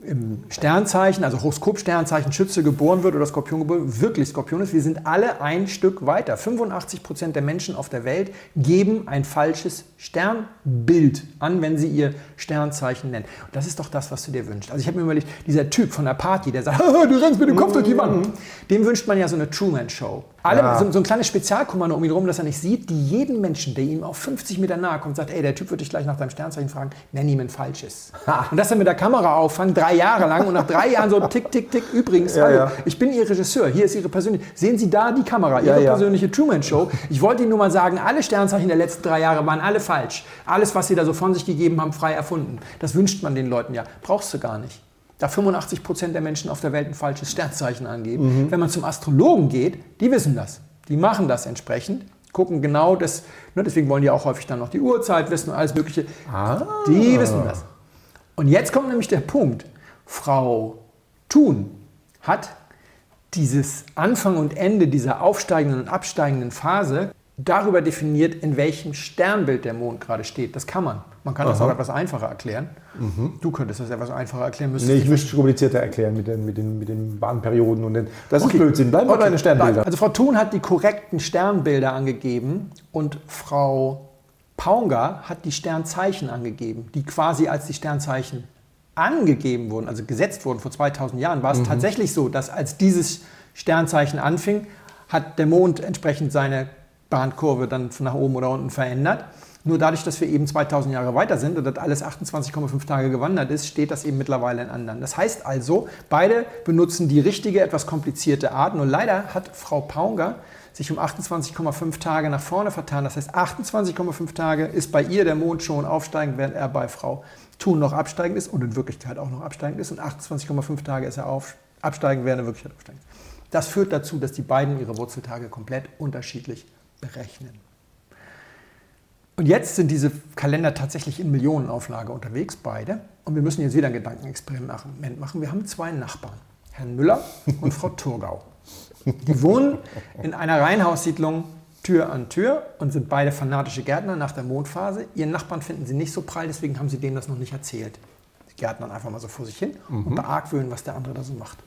im Sternzeichen, also Horoskop-Sternzeichen Schütze geboren wird oder Skorpion geboren wirklich Skorpion ist, wir sind alle ein Stück weiter. 85 Prozent der Menschen auf der Welt geben ein falsches Sternbild an, wenn sie ihr Sternzeichen nennen. Und das ist doch das, was du dir wünschst. Also ich habe mir überlegt, dieser Typ von der Party, der sagt, [laughs] du rennst mit dem Kopf durch die Wand, dem wünscht man ja so eine Truman-Show. Alle, ja. so, so, ein kleines Spezialkommando um ihn herum, dass er nicht sieht, die jeden Menschen, der ihm auf 50 Meter nahe kommt, sagt, ey, der Typ wird dich gleich nach deinem Sternzeichen fragen, nenn ihm ein falsches. Und das dann mit der Kamera auffangen, drei Jahre lang und nach drei Jahren so tick, tick, tick. Übrigens, ja, hallo, ja. ich bin Ihr Regisseur, hier ist Ihre persönliche, sehen Sie da die Kamera, Ihre persönliche Truman-Show. Ich wollte Ihnen nur mal sagen, alle Sternzeichen der letzten drei Jahre waren alle falsch. Alles, was Sie da so von sich gegeben haben, frei erfunden. Das wünscht man den Leuten ja. Brauchst du gar nicht da 85 Prozent der Menschen auf der Welt ein falsches Sternzeichen angeben. Mhm. Wenn man zum Astrologen geht, die wissen das. Die machen das entsprechend, gucken genau das, ne, deswegen wollen die auch häufig dann noch die Uhrzeit wissen und alles Mögliche. Ah. Die wissen das. Und jetzt kommt nämlich der Punkt. Frau Thun hat dieses Anfang und Ende dieser aufsteigenden und absteigenden Phase darüber definiert, in welchem Sternbild der Mond gerade steht. Das kann man. Man kann Aha. das auch etwas einfacher erklären. Mhm. Du könntest das etwas einfacher erklären. Nee, ich müsste es komplizierter erklären mit den, mit den, mit den Bahnperioden. Und den, das okay. ist Blödsinn. Bleiben wir okay. bei den Sternbildern. Also Frau Thun hat die korrekten Sternbilder angegeben und Frau Paunger hat die Sternzeichen angegeben, die quasi als die Sternzeichen angegeben wurden, also gesetzt wurden vor 2000 Jahren, war es mhm. tatsächlich so, dass als dieses Sternzeichen anfing, hat der Mond entsprechend seine Bahnkurve dann nach oben oder unten verändert. Nur dadurch, dass wir eben 2000 Jahre weiter sind und das alles 28,5 Tage gewandert ist, steht das eben mittlerweile in anderen. Das heißt also, beide benutzen die richtige, etwas komplizierte Art. Nur leider hat Frau Paunger sich um 28,5 Tage nach vorne vertan. Das heißt, 28,5 Tage ist bei ihr der Mond schon aufsteigend, während er bei Frau Thun noch absteigend ist und in Wirklichkeit auch noch absteigend ist. Und 28,5 Tage ist er auf, absteigend, während er in Wirklichkeit aufsteigend ist. Das führt dazu, dass die beiden ihre Wurzeltage komplett unterschiedlich berechnen. Und jetzt sind diese Kalender tatsächlich in Millionenauflage unterwegs, beide. Und wir müssen jetzt wieder ein Gedankenexperiment machen. Wir haben zwei Nachbarn, Herrn Müller und Frau Turgau. Die wohnen in einer Reihenhaussiedlung Tür an Tür und sind beide fanatische Gärtner nach der Mondphase. Ihren Nachbarn finden sie nicht so prall, deswegen haben sie denen das noch nicht erzählt. Sie gärtnern einfach mal so vor sich hin mhm. und beargwöhnen, was der andere da so macht.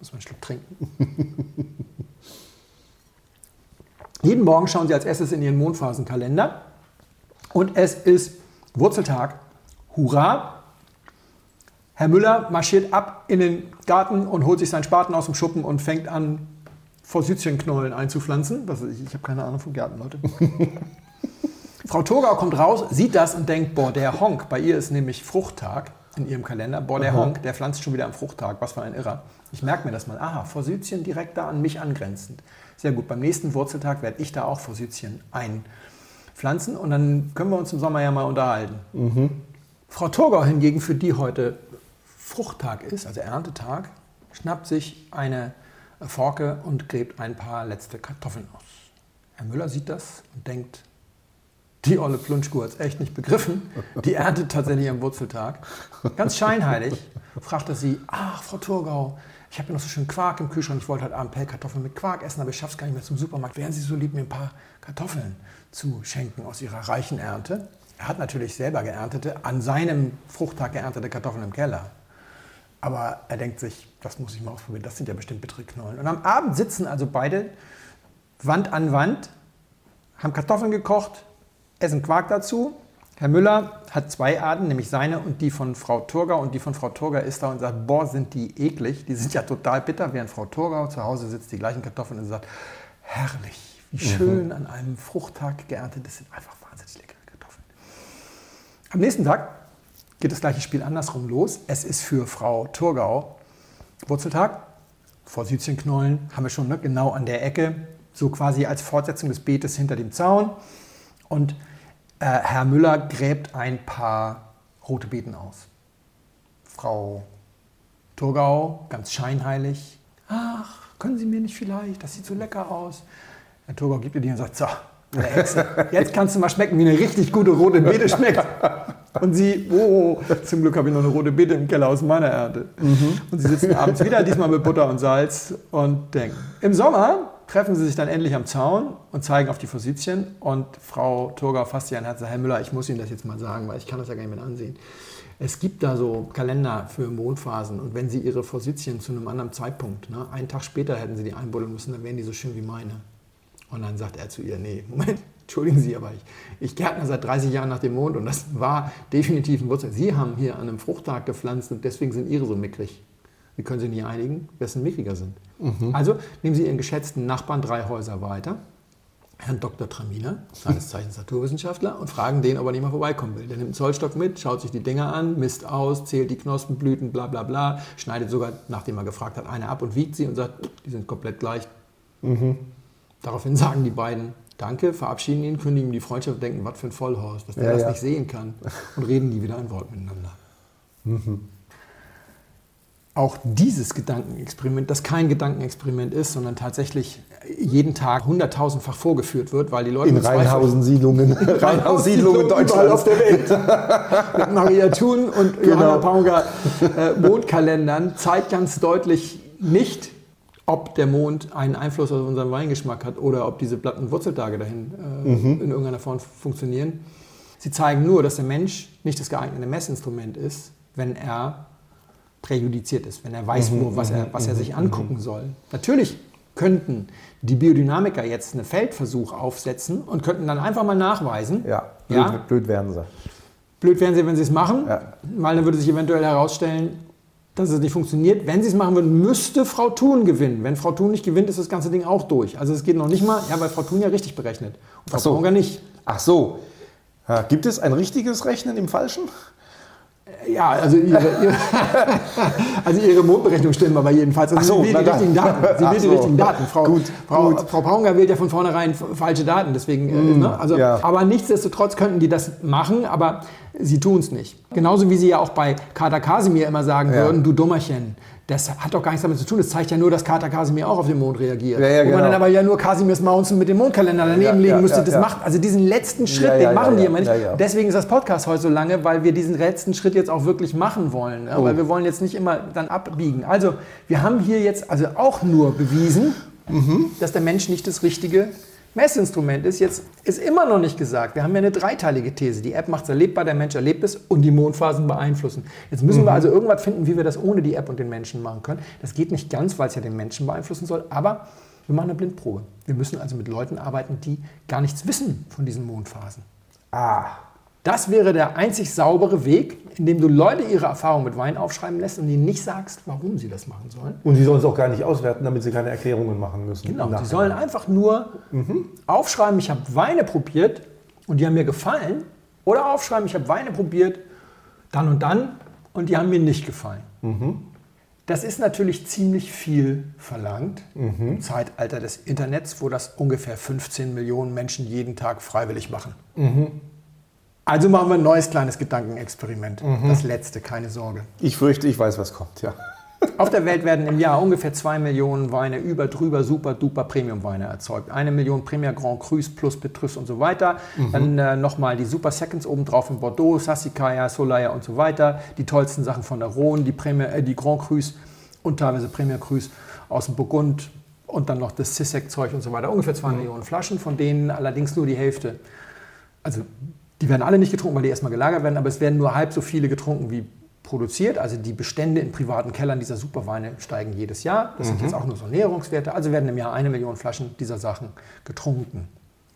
Muss man einen Schluck trinken. [laughs] Jeden Morgen schauen sie als erstes in ihren Mondphasenkalender und es ist Wurzeltag. Hurra! Herr Müller marschiert ab in den Garten und holt sich seinen Spaten aus dem Schuppen und fängt an, Forsythienknollen einzupflanzen. Was, ich ich habe keine Ahnung von Gärten, Leute. [laughs] Frau Togau kommt raus, sieht das und denkt, boah, der Honk, bei ihr ist nämlich Fruchttag in ihrem Kalender, boah, der Aha. Honk, der pflanzt schon wieder am Fruchttag, was für ein Irrer. Ich merke mir das mal, aha, Forsythien direkt da an mich angrenzend. Sehr gut, beim nächsten Wurzeltag werde ich da auch Forsythien einpflanzen und dann können wir uns im Sommer ja mal unterhalten. Frau Torgau hingegen, für die heute Fruchttag ist, also Erntetag, schnappt sich eine Forke und gräbt ein paar letzte Kartoffeln aus. Herr Müller sieht das und denkt, die olle Plunschkuh hat es echt nicht begriffen. Die erntet tatsächlich am Wurzeltag. Ganz scheinheilig fragt er sie, ach, Frau Turgau, ich habe ja noch so schön Quark im Kühlschrank. Ich wollte heute Abend Pellkartoffeln mit Quark essen, aber ich schaffe es gar nicht mehr zum Supermarkt. Wären Sie so lieb, mir ein paar Kartoffeln zu schenken aus Ihrer reichen Ernte? Er hat natürlich selber geerntete, an seinem Fruchttag geerntete Kartoffeln im Keller. Aber er denkt sich, das muss ich mal ausprobieren, das sind ja bestimmt bittere Knollen. Und am Abend sitzen also beide Wand an Wand, haben Kartoffeln gekocht, essen Quark dazu. Herr Müller hat zwei Arten, nämlich seine und die von Frau Turgau. Und die von Frau Turgau ist da und sagt, boah, sind die eklig. Die sind ja total bitter, während Frau Turgau zu Hause sitzt, die gleichen Kartoffeln und sagt, herrlich, wie schön an einem Fruchttag geerntet. Das sind einfach wahnsinnig leckere Kartoffeln. Am nächsten Tag geht das gleiche Spiel andersrum los. Es ist für Frau Turgau Wurzeltag. Forsythienknollen haben wir schon ne, genau an der Ecke, so quasi als Fortsetzung des Beetes hinter dem Zaun. Und äh, Herr Müller gräbt ein paar rote Beeten aus. Frau Turgau, ganz scheinheilig, ach, können Sie mir nicht vielleicht, das sieht so lecker aus. Herr Turgau gibt ihr die und sagt, so, meine Hexe, jetzt kannst du mal schmecken, wie eine richtig gute rote Beete schmeckt. Und sie, oh, zum Glück habe ich noch eine rote Beete im Keller aus meiner Ernte. Und sie sitzen abends wieder, diesmal mit Butter und Salz und denken. Im Sommer treffen sie sich dann endlich am Zaun und zeigen auf die Forsythien. Und Frau Turgau fasst sie an sagt, Herr Müller, ich muss Ihnen das jetzt mal sagen, weil ich kann das ja gar nicht mehr ansehen. Es gibt da so Kalender für Mondphasen und wenn Sie Ihre Forsythien zu einem anderen Zeitpunkt, ne, einen Tag später hätten Sie die einbuddeln müssen, dann wären die so schön wie meine. Und dann sagt er zu ihr, nee, Moment, [laughs] entschuldigen Sie, aber ich, ich gärtner seit 30 Jahren nach dem Mond und das war definitiv ein Wurzel. Sie haben hier an einem Fruchttag gepflanzt und deswegen sind Ihre so mickrig. Wie können Sie nicht einigen, wessen mickriger sind? Also nehmen Sie Ihren geschätzten Nachbarn drei Häuser weiter, Herrn Dr. Traminer, seines Zeichens Naturwissenschaftler, und fragen den, ob er nicht mal vorbeikommen will. Der nimmt einen Zollstock mit, schaut sich die Dinger an, misst aus, zählt die Knospenblüten, bla bla bla, schneidet sogar, nachdem er gefragt hat, eine ab und wiegt sie und sagt, die sind komplett gleich. Daraufhin sagen die beiden Danke, verabschieden ihn, kündigen ihm die Freundschaft und denken, was für ein Vollhorst, dass der Ja, das ja. nicht sehen kann und reden nie wieder ein Wort miteinander. Auch dieses Gedankenexperiment, das kein Gedankenexperiment ist, sondern tatsächlich jeden Tag hunderttausendfach vorgeführt wird, weil die Leute In [laughs] Rheinhausen-Siedlungen, Rheinhausen-Siedlungen Überall Deutschlands. auf der Welt. Mit Maria Thun und Johanna Paunger äh, Mondkalendern zeigt ganz deutlich nicht, ob der Mond einen Einfluss auf unseren Weingeschmack hat oder ob diese platten Wurzeltage dahin äh, in irgendeiner Form funktionieren. Sie zeigen nur, dass der Mensch nicht das geeignete Messinstrument ist, wenn er präjudiziert ist, wenn er weiß, wo, was, er, was er sich angucken soll. Natürlich könnten die Biodynamiker jetzt einen Feldversuch aufsetzen und könnten dann einfach mal nachweisen, Ja, blöd, ja, blöd werden sie. blöd wären sie, wenn sie es machen, Ja. weil dann würde sich eventuell herausstellen, dass es nicht funktioniert. Wenn sie es machen würden, müsste Frau Thun gewinnen. Wenn Frau Thun nicht gewinnt, ist das ganze Ding auch durch. Also es geht noch nicht mal, ja, weil Frau Thun ja richtig berechnet. Und Frau Ach so. Paunger nicht. Ach so. Ja, gibt es ein richtiges Rechnen im Falschen? Ja, also ihre, ihre, [laughs] also ihre Mondberechnung stimmen aber jedenfalls. Also so, sie will na die richtigen Daten. Sie die so. richtigen Daten. Frau, Gut, Frau, gut. Frau Paunger wählt ja von vornherein falsche Daten. Deswegen, äh, ne? also, ja. Aber nichtsdestotrotz könnten die das machen, aber sie tun es nicht. Genauso wie sie ja auch bei Kater Kasimir immer sagen Ja. würden, du Dummerchen. Das hat doch gar nichts damit zu tun. Das zeigt ja nur, dass Kater Kasimir auch auf den Mond reagiert. Ja, ja, Wo man genau. dann aber ja nur Kasimirs Mountain mit dem Mondkalender daneben Ja, legen müsste. das macht also diesen letzten Schritt, den machen die ja, immer nicht. Deswegen ist das Podcast heute so lange, weil wir diesen letzten Schritt jetzt auch wirklich machen wollen. Ja, Oh. Weil wir wollen jetzt nicht immer dann abbiegen. Also wir haben hier jetzt also auch nur bewiesen, Mhm. dass der Mensch nicht das richtige Messinstrument ist. Jetzt ist immer noch nicht gesagt. Wir haben ja eine dreiteilige These. Die App macht es erlebbar, der Mensch erlebt es und die Mondphasen beeinflussen. Jetzt müssen Mhm. wir also irgendwas finden, wie wir das ohne die App und den Menschen machen können. Das geht nicht ganz, weil es ja den Menschen beeinflussen soll, aber wir machen eine Blindprobe. Wir müssen also mit Leuten arbeiten, die gar nichts wissen von diesen Mondphasen. Ah, Das wäre der einzig saubere Weg, indem du Leute ihre Erfahrungen mit Wein aufschreiben lässt und ihnen nicht sagst, warum sie das machen sollen. Und sie sollen es auch gar nicht auswerten, damit sie keine Erklärungen machen müssen. Genau, sie sollen einfach nur aufschreiben, ich habe Weine probiert und die haben mir gefallen. Oder aufschreiben, ich habe Weine probiert, dann und dann und die haben mir nicht gefallen. Das ist natürlich ziemlich viel verlangt im Zeitalter des Internets, wo das ungefähr 15 Millionen Menschen jeden Tag freiwillig machen. Also machen wir ein neues kleines Gedankenexperiment. Das letzte, keine Sorge. Ich fürchte, ich weiß, was kommt, ja. Auf der Welt werden im Jahr ungefähr 2 Millionen Weine über, drüber, super, duper Premium-Weine erzeugt. Eine Million Premier Grand Crus plus Petrus und so weiter. Dann äh, nochmal die Super Seconds obendrauf in Bordeaux, Sassicaia, Solaya und so weiter. Die tollsten Sachen von der Rhone, die, Premier, äh, die Grand Crus und teilweise Premier Crus aus dem Burgund und dann noch das Sissek-Zeug und so weiter. Ungefähr 2 Millionen Flaschen, von denen allerdings nur die Hälfte. Also die werden alle nicht getrunken, weil die erstmal gelagert werden, aber es werden nur halb so viele getrunken wie produziert. Also die Bestände in privaten Kellern dieser Superweine steigen jedes Jahr. Das sind jetzt auch nur so Näherungswerte. Also werden im Jahr eine Million Flaschen dieser Sachen getrunken.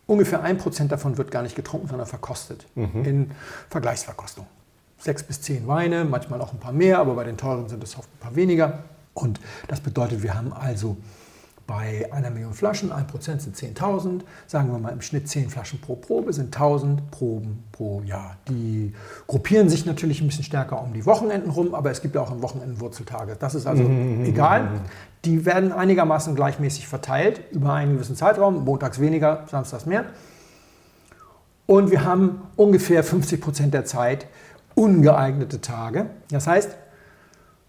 Ungefähr ein Prozent davon wird gar nicht getrunken, sondern verkostet in Vergleichsverkostung. Sechs bis zehn Weine, manchmal auch ein paar mehr, aber bei den teuren sind es oft ein paar weniger. Und das bedeutet, wir haben also bei einer Million Flaschen, 1% sind 10.000, sagen wir mal im Schnitt 10 Flaschen pro Probe, sind 1.000 Proben pro Jahr. Die gruppieren sich natürlich ein bisschen stärker um die Wochenenden rum, aber es gibt ja auch am Wochenenden Wurzeltage. Das ist also egal. Die werden einigermaßen gleichmäßig verteilt über einen gewissen Zeitraum, montags weniger, samstags mehr. Und wir haben ungefähr 50 Prozent der Zeit ungeeignete Tage. Das heißt,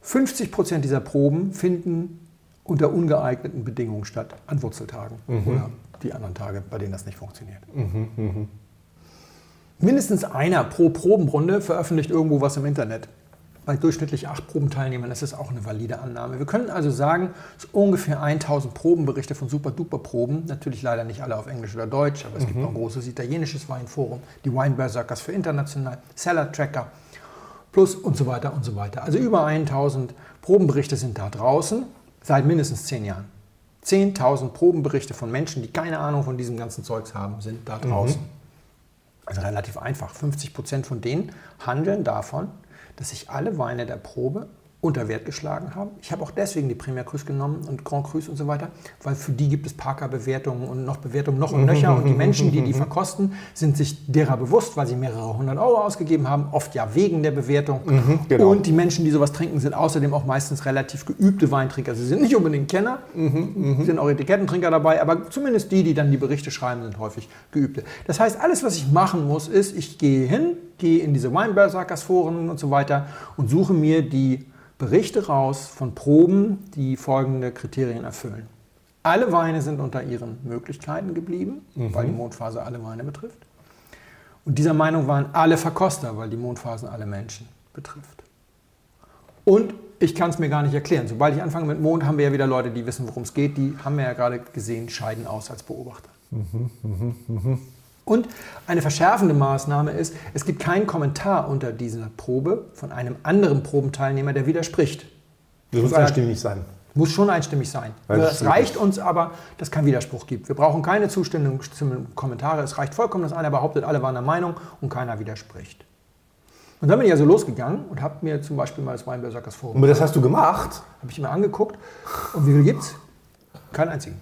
50 Prozent dieser Proben finden unter ungeeigneten Bedingungen statt, an Wurzeltagen oder die anderen Tage, bei denen das nicht funktioniert. Mindestens einer pro Probenrunde veröffentlicht irgendwo was im Internet. Bei durchschnittlich acht Probenteilnehmern ist das auch eine valide Annahme. Wir können also sagen, es sind ungefähr 1000 Probenberichte von Super-Duper-Proben. Natürlich leider nicht alle auf Englisch oder Deutsch, aber es gibt noch ein großes italienisches Weinforum, die Wine Berserkers für international, Seller Tracker, Plus und so weiter und so weiter. Also über 1000 Probenberichte sind da draußen seit mindestens zehn Jahren. 10.000 Probenberichte von Menschen, die keine Ahnung von diesem ganzen Zeugs haben, sind da draußen. Also relativ einfach. 50 Prozent von denen handeln davon, dass sich alle Weine der Probe unter Wert geschlagen haben. Ich habe auch deswegen die Premier Crus genommen und Grand Crus und so weiter, weil für die gibt es Parker-Bewertungen und noch Bewertungen noch und nöcher. Und die Menschen, die die [laughs] verkosten, sind sich derer bewusst, weil sie mehrere hundert Euro ausgegeben haben, oft ja wegen der Bewertung. genau. Und die Menschen, die sowas trinken, sind außerdem auch meistens relativ geübte Weintrinker. Sie sind nicht unbedingt Kenner, sind auch Etikettentrinker dabei, aber zumindest die, die dann die Berichte schreiben, sind häufig geübte. Das heißt, alles, was ich machen muss, ist, ich gehe hin, gehe in diese Weinberserkers-Foren und so weiter und suche mir die Berichte raus von Proben, die folgende Kriterien erfüllen. Alle Weine sind unter ihren Möglichkeiten geblieben, weil die Mondphase alle Weine betrifft. Und dieser Meinung waren alle Verkoster, weil die Mondphasen alle Menschen betrifft. Und ich kann es mir gar nicht erklären. Sobald ich anfange mit Mond, haben wir ja wieder Leute, die wissen, worum es geht. Die haben wir ja gerade gesehen, scheiden aus als Beobachter. Und eine verschärfende Maßnahme ist, es gibt keinen Kommentar unter dieser Probe von einem anderen Probenteilnehmer, der widerspricht. Das muss einstimmig sein. Muss schon einstimmig sein. Es reicht uns aber, dass es keinen Widerspruch gibt. Wir brauchen keine zustimmenden Kommentare. Es reicht vollkommen, dass einer behauptet, alle waren der Meinung und keiner widerspricht. Und dann bin ich also losgegangen und habe mir zum Beispiel mal das Weinberserkers Forum Und das hast du gemacht? habe ich mir angeguckt. Und wie viel gibt's? Keinen einzigen.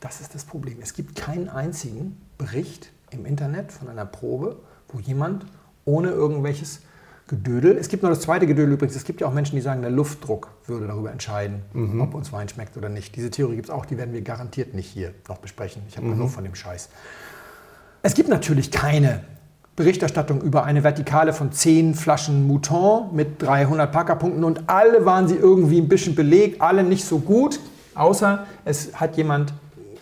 Das ist das Problem. Es gibt keinen einzigen Bericht im Internet von einer Probe, wo jemand ohne irgendwelches Gedödel, es gibt noch das zweite Gedödel übrigens, es gibt ja auch Menschen, die sagen, der Luftdruck würde darüber entscheiden, ob uns Wein schmeckt oder nicht. Diese Theorie gibt es auch, die werden wir garantiert nicht hier noch besprechen. Ich habe genug von dem Scheiß. Es gibt natürlich keine Berichterstattung über eine Vertikale von 10 Flaschen Mouton mit 300 Packerpunkten und alle waren sie irgendwie ein bisschen belegt, alle nicht so gut, außer es hat jemand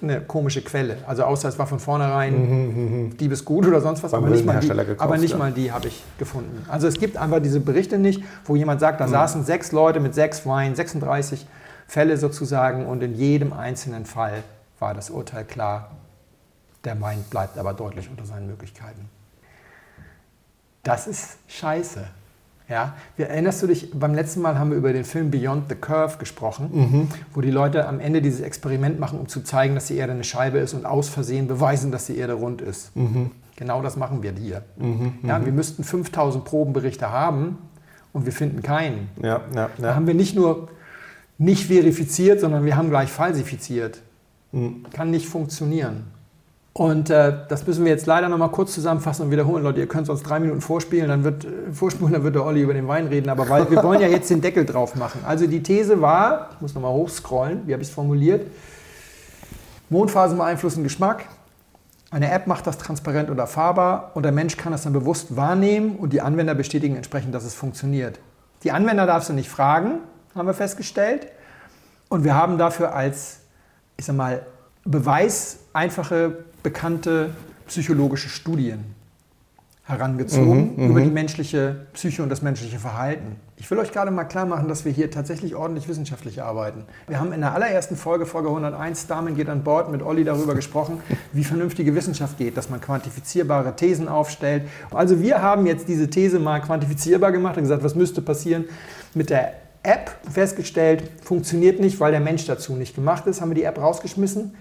eine komische Quelle. Also außer es war von vornherein Diebesgut oder sonst was, aber nicht, mal die, gekauft, aber nicht ja. mal die habe ich gefunden. Also es gibt einfach diese Berichte nicht, wo jemand sagt, da saßen sechs Leute mit sechs Weinen, 36 Fälle sozusagen und in jedem einzelnen Fall war das Urteil klar, der Wein bleibt aber deutlich unter seinen Möglichkeiten. Das ist scheiße. Ja, wir, erinnerst du dich, beim letzten Mal haben wir über den Film Beyond the Curve gesprochen, wo die Leute am Ende dieses Experiment machen, um zu zeigen, dass die Erde eine Scheibe ist und aus Versehen beweisen, dass die Erde rund ist. Genau das machen wir hier. Mhm, ja, wir müssten 5000 Probenberichte haben und wir finden keinen. Ja, ja, Da haben wir nicht nur nicht verifiziert, sondern wir haben gleich falsifiziert. Mhm. Kann nicht funktionieren. Und äh, das müssen wir jetzt leider noch mal kurz zusammenfassen und wiederholen, Leute. Ihr könnt sonst drei Minuten vorspielen, dann wird, äh, vorspulen, dann wird der Olli über den Wein reden. Aber weil wir wollen ja jetzt den Deckel drauf machen. Also die These war, ich muss noch mal hochscrollen, wie habe ich es formuliert? Mondphasen beeinflussen Geschmack. Eine App macht das transparent oder erfahrbar und der Mensch kann das dann bewusst wahrnehmen und die Anwender bestätigen entsprechend, dass es funktioniert. Die Anwender darfst du nicht fragen, haben wir festgestellt. Und wir haben dafür als, ich sag mal, Beweis einfache, bekannte psychologische Studien herangezogen über die menschliche Psyche und das menschliche Verhalten. Ich will euch gerade mal klar machen, dass wir hier tatsächlich ordentlich wissenschaftlich arbeiten. Wir haben in der allerersten Folge, Folge 101, Damen geht an Bord, mit Olli darüber gesprochen, wie vernünftige Wissenschaft geht, dass man quantifizierbare Thesen aufstellt. Also wir haben jetzt diese These mal quantifizierbar gemacht und gesagt, was müsste passieren mit der App festgestellt, funktioniert nicht, weil der Mensch dazu nicht gemacht ist, haben wir die App rausgeschmissen.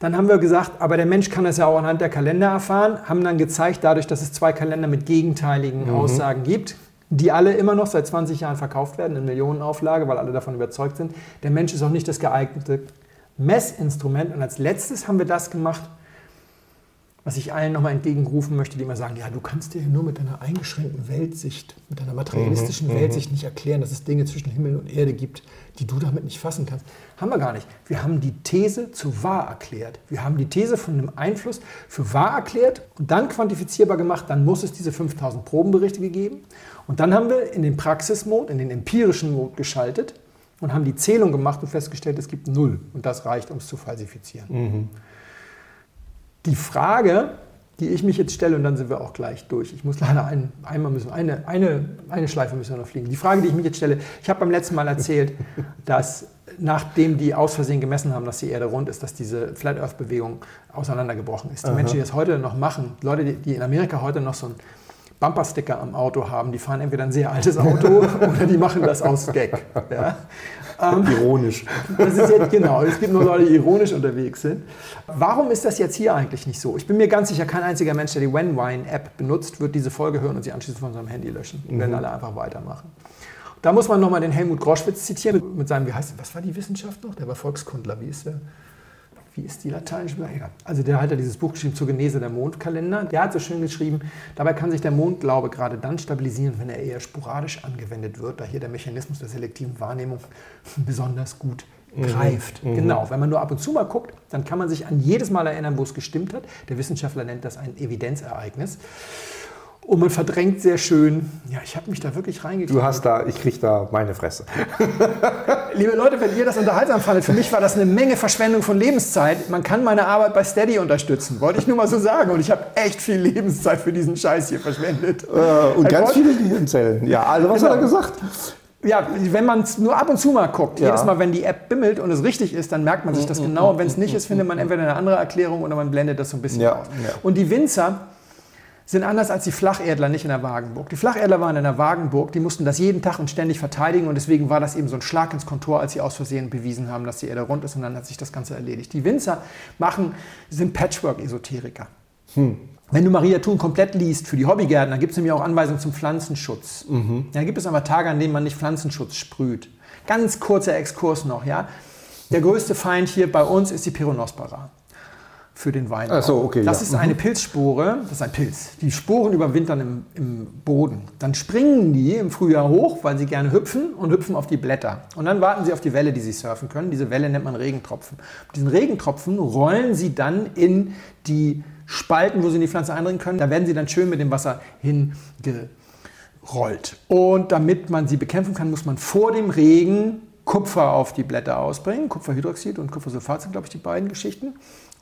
Dann haben wir gesagt, aber der Mensch kann das ja auch anhand der Kalender erfahren, haben dann gezeigt, dadurch, dass es zwei Kalender mit gegenteiligen Aussagen gibt, die alle immer noch seit 20 Jahren verkauft werden in Millionenauflage, weil alle davon überzeugt sind. Der Mensch ist auch nicht das geeignete Messinstrument. Und als letztes haben wir das gemacht, was ich allen nochmal entgegenrufen möchte, die immer sagen, ja, du kannst dir nur mit deiner eingeschränkten Weltsicht, mit deiner materialistischen Weltsicht nicht erklären, dass es Dinge zwischen Himmel und Erde gibt, die du damit nicht fassen kannst. Haben wir gar nicht. Wir haben die These zu wahr erklärt. Wir haben die These von einem Einfluss für wahr erklärt und dann quantifizierbar gemacht. Dann muss es diese 5000 Probenberichte gegeben. Und dann haben wir in den Praxismod, in den empirischen Mode geschaltet und haben die Zählung gemacht und festgestellt, es gibt null. Und das reicht, um es zu falsifizieren. Die Frage, die ich mich jetzt stelle, und dann sind wir auch gleich durch. Ich muss leider ein, einmal müssen, eine, eine, eine Schleife müssen wir noch fliegen. Die Frage, die ich mich jetzt stelle, ich habe beim letzten Mal erzählt, [laughs] dass nachdem die aus Versehen gemessen haben, dass die Erde rund ist, dass diese Flat Earth Bewegung auseinandergebrochen ist. Die Menschen, die das heute noch machen, Leute, die, die in Amerika heute noch so ein Bumpersticker am Auto haben, die fahren entweder ein sehr altes Auto [laughs] oder die machen das aus Gag. Ja? Ironisch. Das ist jetzt genau. Es gibt nur Leute, die ironisch unterwegs sind. Warum ist das jetzt hier eigentlich nicht so? Ich bin mir ganz sicher, kein einziger Mensch, der die WhenWine-App benutzt, wird diese Folge hören und sie anschließend von seinem Handy löschen. Wir werden alle einfach weitermachen. Da muss man nochmal den Helmut Groschwitz zitieren mit, mit seinem, wie heißt was war die Wissenschaft noch? Der war Volkskundler. Wie ist der? Wie ist die lateinische Bewegung? Also der hat ja dieses Buch geschrieben zur Genese der Mondkalender. Der hat so schön geschrieben, dabei kann sich der Mondglaube gerade dann stabilisieren, wenn er eher sporadisch angewendet wird, da hier der Mechanismus der selektiven Wahrnehmung [laughs] besonders gut greift. Genau, wenn man nur ab und zu mal guckt, dann kann man sich an jedes Mal erinnern, wo es gestimmt hat. Der Wissenschaftler nennt das ein Evidenzereignis. Und man verdrängt sehr schön, ja, ich habe mich da wirklich reingekriegt. Du hast da, ich krieg da meine Fresse. [laughs] [laughs] Liebe Leute, wenn ihr das unterhaltsam fandet, für mich war das eine Menge Verschwendung von Lebenszeit. Man kann meine Arbeit bei Steady unterstützen, wollte ich nur mal so sagen. Und ich habe echt viel Lebenszeit für diesen Scheiß hier verschwendet. Äh, und ganz viele Gehirnzellen. Ja, also was Genau. hat er gesagt? Ja, wenn man es nur ab und zu mal guckt, Ja. jedes Mal, wenn die App bimmelt und es richtig ist, dann merkt man sich das genau. Und wenn es nicht ist, findet man entweder eine andere Erklärung oder man blendet das so ein bisschen Ja, aus. ja. Und die Winzer sind anders als die Flacherdler nicht in der Wagenburg. Die Flacherdler waren in der Wagenburg, die mussten das jeden Tag und ständig verteidigen und deswegen war das eben so ein Schlag ins Kontor, als sie aus Versehen bewiesen haben, dass die Erde rund ist und dann hat sich das Ganze erledigt. Die Winzer machen, sind Patchwork-Esoteriker. Wenn du Maria Thun komplett liest für die Hobbygärtner, gibt es nämlich auch Anweisungen zum Pflanzenschutz. Da gibt es aber Tage, an denen man nicht Pflanzenschutz sprüht. Ganz kurzer Exkurs noch, ja. Der größte Feind hier bei uns ist die Peronospora für den Wein. Ach so, okay, Das ja. ist eine Pilzspore, das ist ein Pilz. Die Sporen überwintern im, im Boden. Dann springen die im Frühjahr hoch, weil sie gerne hüpfen und hüpfen auf die Blätter. Und dann warten sie auf die Welle, die sie surfen können. Diese Welle nennt man Regentropfen. Mit diesen Regentropfen rollen sie dann in die Spalten, wo sie in die Pflanze eindringen können. Da werden sie dann schön mit dem Wasser hingerollt. Und damit man sie bekämpfen kann, muss man vor dem Regen Kupfer auf die Blätter ausbringen. Kupferhydroxid und Kupfersulfat sind, glaube ich, die beiden Geschichten.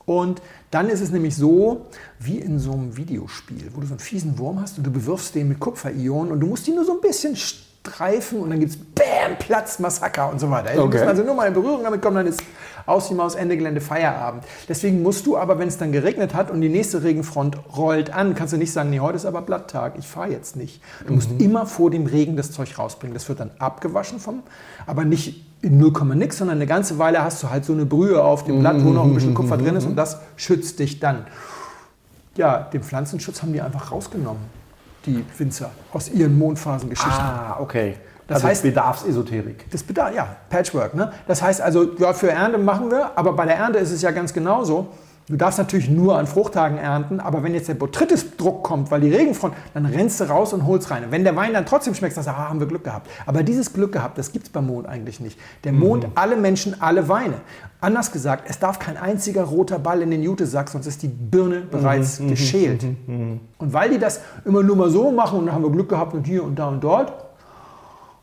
Und dann ist es nämlich so, wie in so einem Videospiel, wo du so einen fiesen Wurm hast und du bewirfst den mit Kupferionen und du musst ihn nur so ein bisschen streifen und dann gibt es Bäm, Platz, Massaker und so weiter. Okay. müssen also nur mal in Berührung damit kommen, dann ist aus die Maus, Ende Gelände, Feierabend. Deswegen musst du aber, wenn es dann geregnet hat und die nächste Regenfront rollt an, kannst du nicht sagen, nee, heute ist aber Blatttag, ich fahre jetzt nicht. Du musst immer vor dem Regen das Zeug rausbringen. Das wird dann abgewaschen vom, aber nicht in 0, nix, sondern eine ganze Weile hast du halt so eine Brühe auf dem Blatt, wo noch ein bisschen Kupfer drin ist und das schützt dich dann. Ja, den Pflanzenschutz haben die einfach rausgenommen, die Winzer, aus ihren Mondphasengeschichten. Ah, okay. Das also heißt- Bedarfsesoterik. Das bedarf, ja, Patchwork. Ne? Das heißt also, ja, für Ernte machen wir, aber bei der Ernte ist es ja ganz genauso. Du darfst natürlich nur an Fruchttagen ernten, aber wenn jetzt der Botrytis-Druck kommt, weil die Regenfront, dann rennst du raus und holst rein. Und wenn der Wein dann trotzdem schmeckt, sagst du, ah, haben wir Glück gehabt. Aber dieses Glück gehabt, das gibt es beim Mond eigentlich nicht. Der Mond, alle Menschen, alle Weine. Anders gesagt, es darf kein einziger roter Ball in den Jutesack, sonst ist die Birne bereits geschält. Und weil die das immer nur mal so machen und dann haben wir Glück gehabt und hier und da und dort,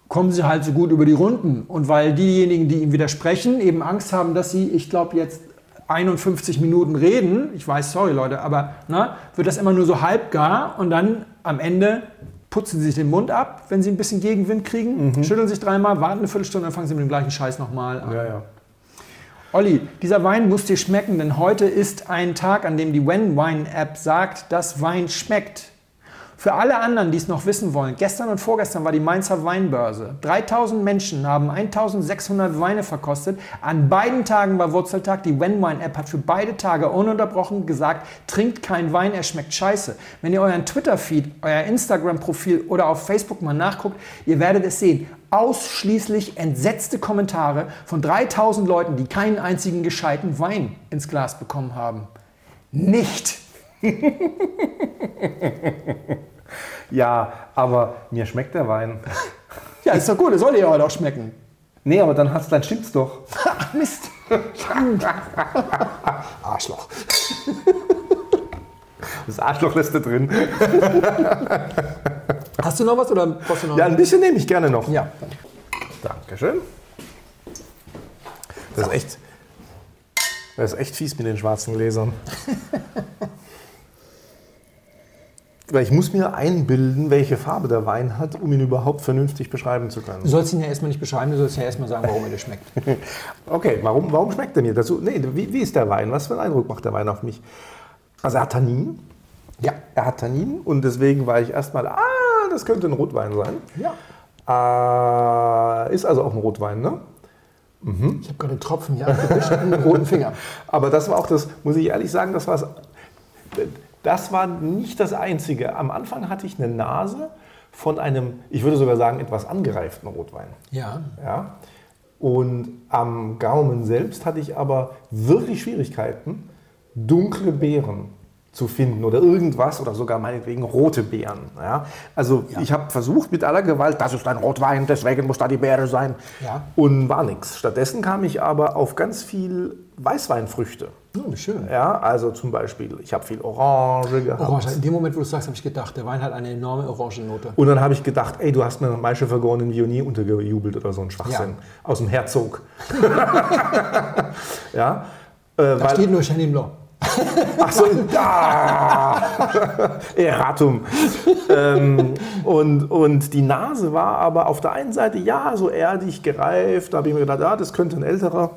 kommen sie halt so gut über die Runden. Und weil diejenigen, die ihm widersprechen, eben Angst haben, dass sie, ich glaube, jetzt 51 Minuten reden, ich weiß, sorry Leute, aber ne, wird das immer nur so halbgar und dann am Ende putzen sie sich den Mund ab, wenn sie ein bisschen Gegenwind kriegen, schütteln sich dreimal, warten eine Viertelstunde, dann fangen sie mit dem gleichen Scheiß nochmal an. Ja, ja. Olli, dieser Wein muss dir schmecken, denn heute ist ein Tag, an dem die When Wine App sagt, dass Wein schmeckt. Für alle anderen, die es noch wissen wollen, gestern und vorgestern war die Mainzer Weinbörse. 3000 Menschen haben 1600 Weine verkostet. An beiden Tagen war Wurzeltag. Die When Wine App hat für beide Tage ununterbrochen gesagt, trinkt keinen Wein, er schmeckt scheiße. Wenn ihr euren Twitter-Feed, euer Instagram-Profil oder auf Facebook mal nachguckt, ihr werdet es sehen. Ausschließlich entsetzte Kommentare von 3000 Leuten, die keinen einzigen gescheiten Wein ins Glas bekommen haben. Nicht. [laughs] Ja, aber mir schmeckt der Wein. Ja, ist doch gut, das soll dir heute auch schmecken. Nee, aber dann, hat's, dann stimmt's doch. [laughs] Mist. [laughs] Arschloch. Das Arschloch lässt da drin. Hast du noch was oder brauchst du noch? Ja, ein bisschen nehme ich gerne noch. ja. Dankeschön. Das ist echt, das ist echt fies mit den schwarzen Gläsern. Weil ich muss mir einbilden, welche Farbe der Wein hat, um ihn überhaupt vernünftig beschreiben zu Du können. sollst ihn ja erstmal nicht beschreiben, du sollst ja erstmal sagen, warum er dir schmeckt. [laughs] Okay, warum, warum schmeckt er mir? Dazu, nee, wie, wie ist der Wein? Was für einen Eindruck macht der Wein auf mich? Also er hat Tannin. Ja. Er hat Tannin und deswegen war ich erstmal, ah, das könnte ein Rotwein sein. Ja. Äh, ist also auch ein Rotwein, ne? Ich habe gerade einen Tropfen hier abgewischt und einen roten Finger. [laughs] Aber das war auch das, muss ich ehrlich sagen, das, war's, das war nicht das Einzige. Am Anfang hatte ich eine Nase von einem, ich würde sogar sagen, etwas angereiften Rotwein. Ja. Ja? Und am Gaumen selbst hatte ich aber wirklich Schwierigkeiten, dunkle Beeren zu finden oder irgendwas oder sogar meinetwegen rote Beeren. Ja? Also ich habe versucht mit aller Gewalt, das ist ein Rotwein, deswegen muss da die Beere sein. Ja. Und war nichts. Stattdessen kam ich aber auf ganz viel Weißweinfrüchte. Oh, schön. Ja, also zum Beispiel, ich habe viel Orange gehabt. Orange. In dem Moment, wo du sagst, habe ich gedacht, der Wein hat eine enorme Orangennote. Und dann habe ich gedacht, ey, du hast mir Maische vergorenen Vionier untergejubelt oder so ein Schwachsinn. Ja. Aus dem Herzog. [laughs] ja. Äh, Da steht nur Chenin Blanc. ach so, da! Erratum. ähm, und, und die Nase war aber auf der einen Seite, ja, so erdig, gereift. Da habe ich mir gedacht, ja, das könnte ein älterer,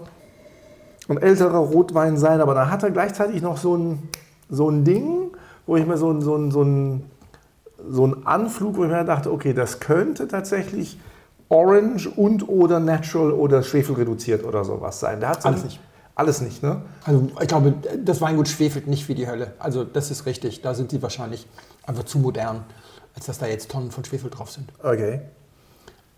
ein älterer Rotwein sein. Aber dann hat er gleichzeitig noch so ein, so ein Ding, wo ich mir so ein, so ein, so ein so ein Anflug, wo ich mir dachte, okay, das könnte tatsächlich Orange und oder Natural oder Schwefelreduziert oder sowas sein. Der hat so Alles nicht. Alles nicht, ne? Also ich glaube, das Weingut schwefelt nicht wie die Hölle. Also das ist richtig. Da sind die wahrscheinlich einfach zu modern, als dass da jetzt Tonnen von Schwefel drauf sind. Okay.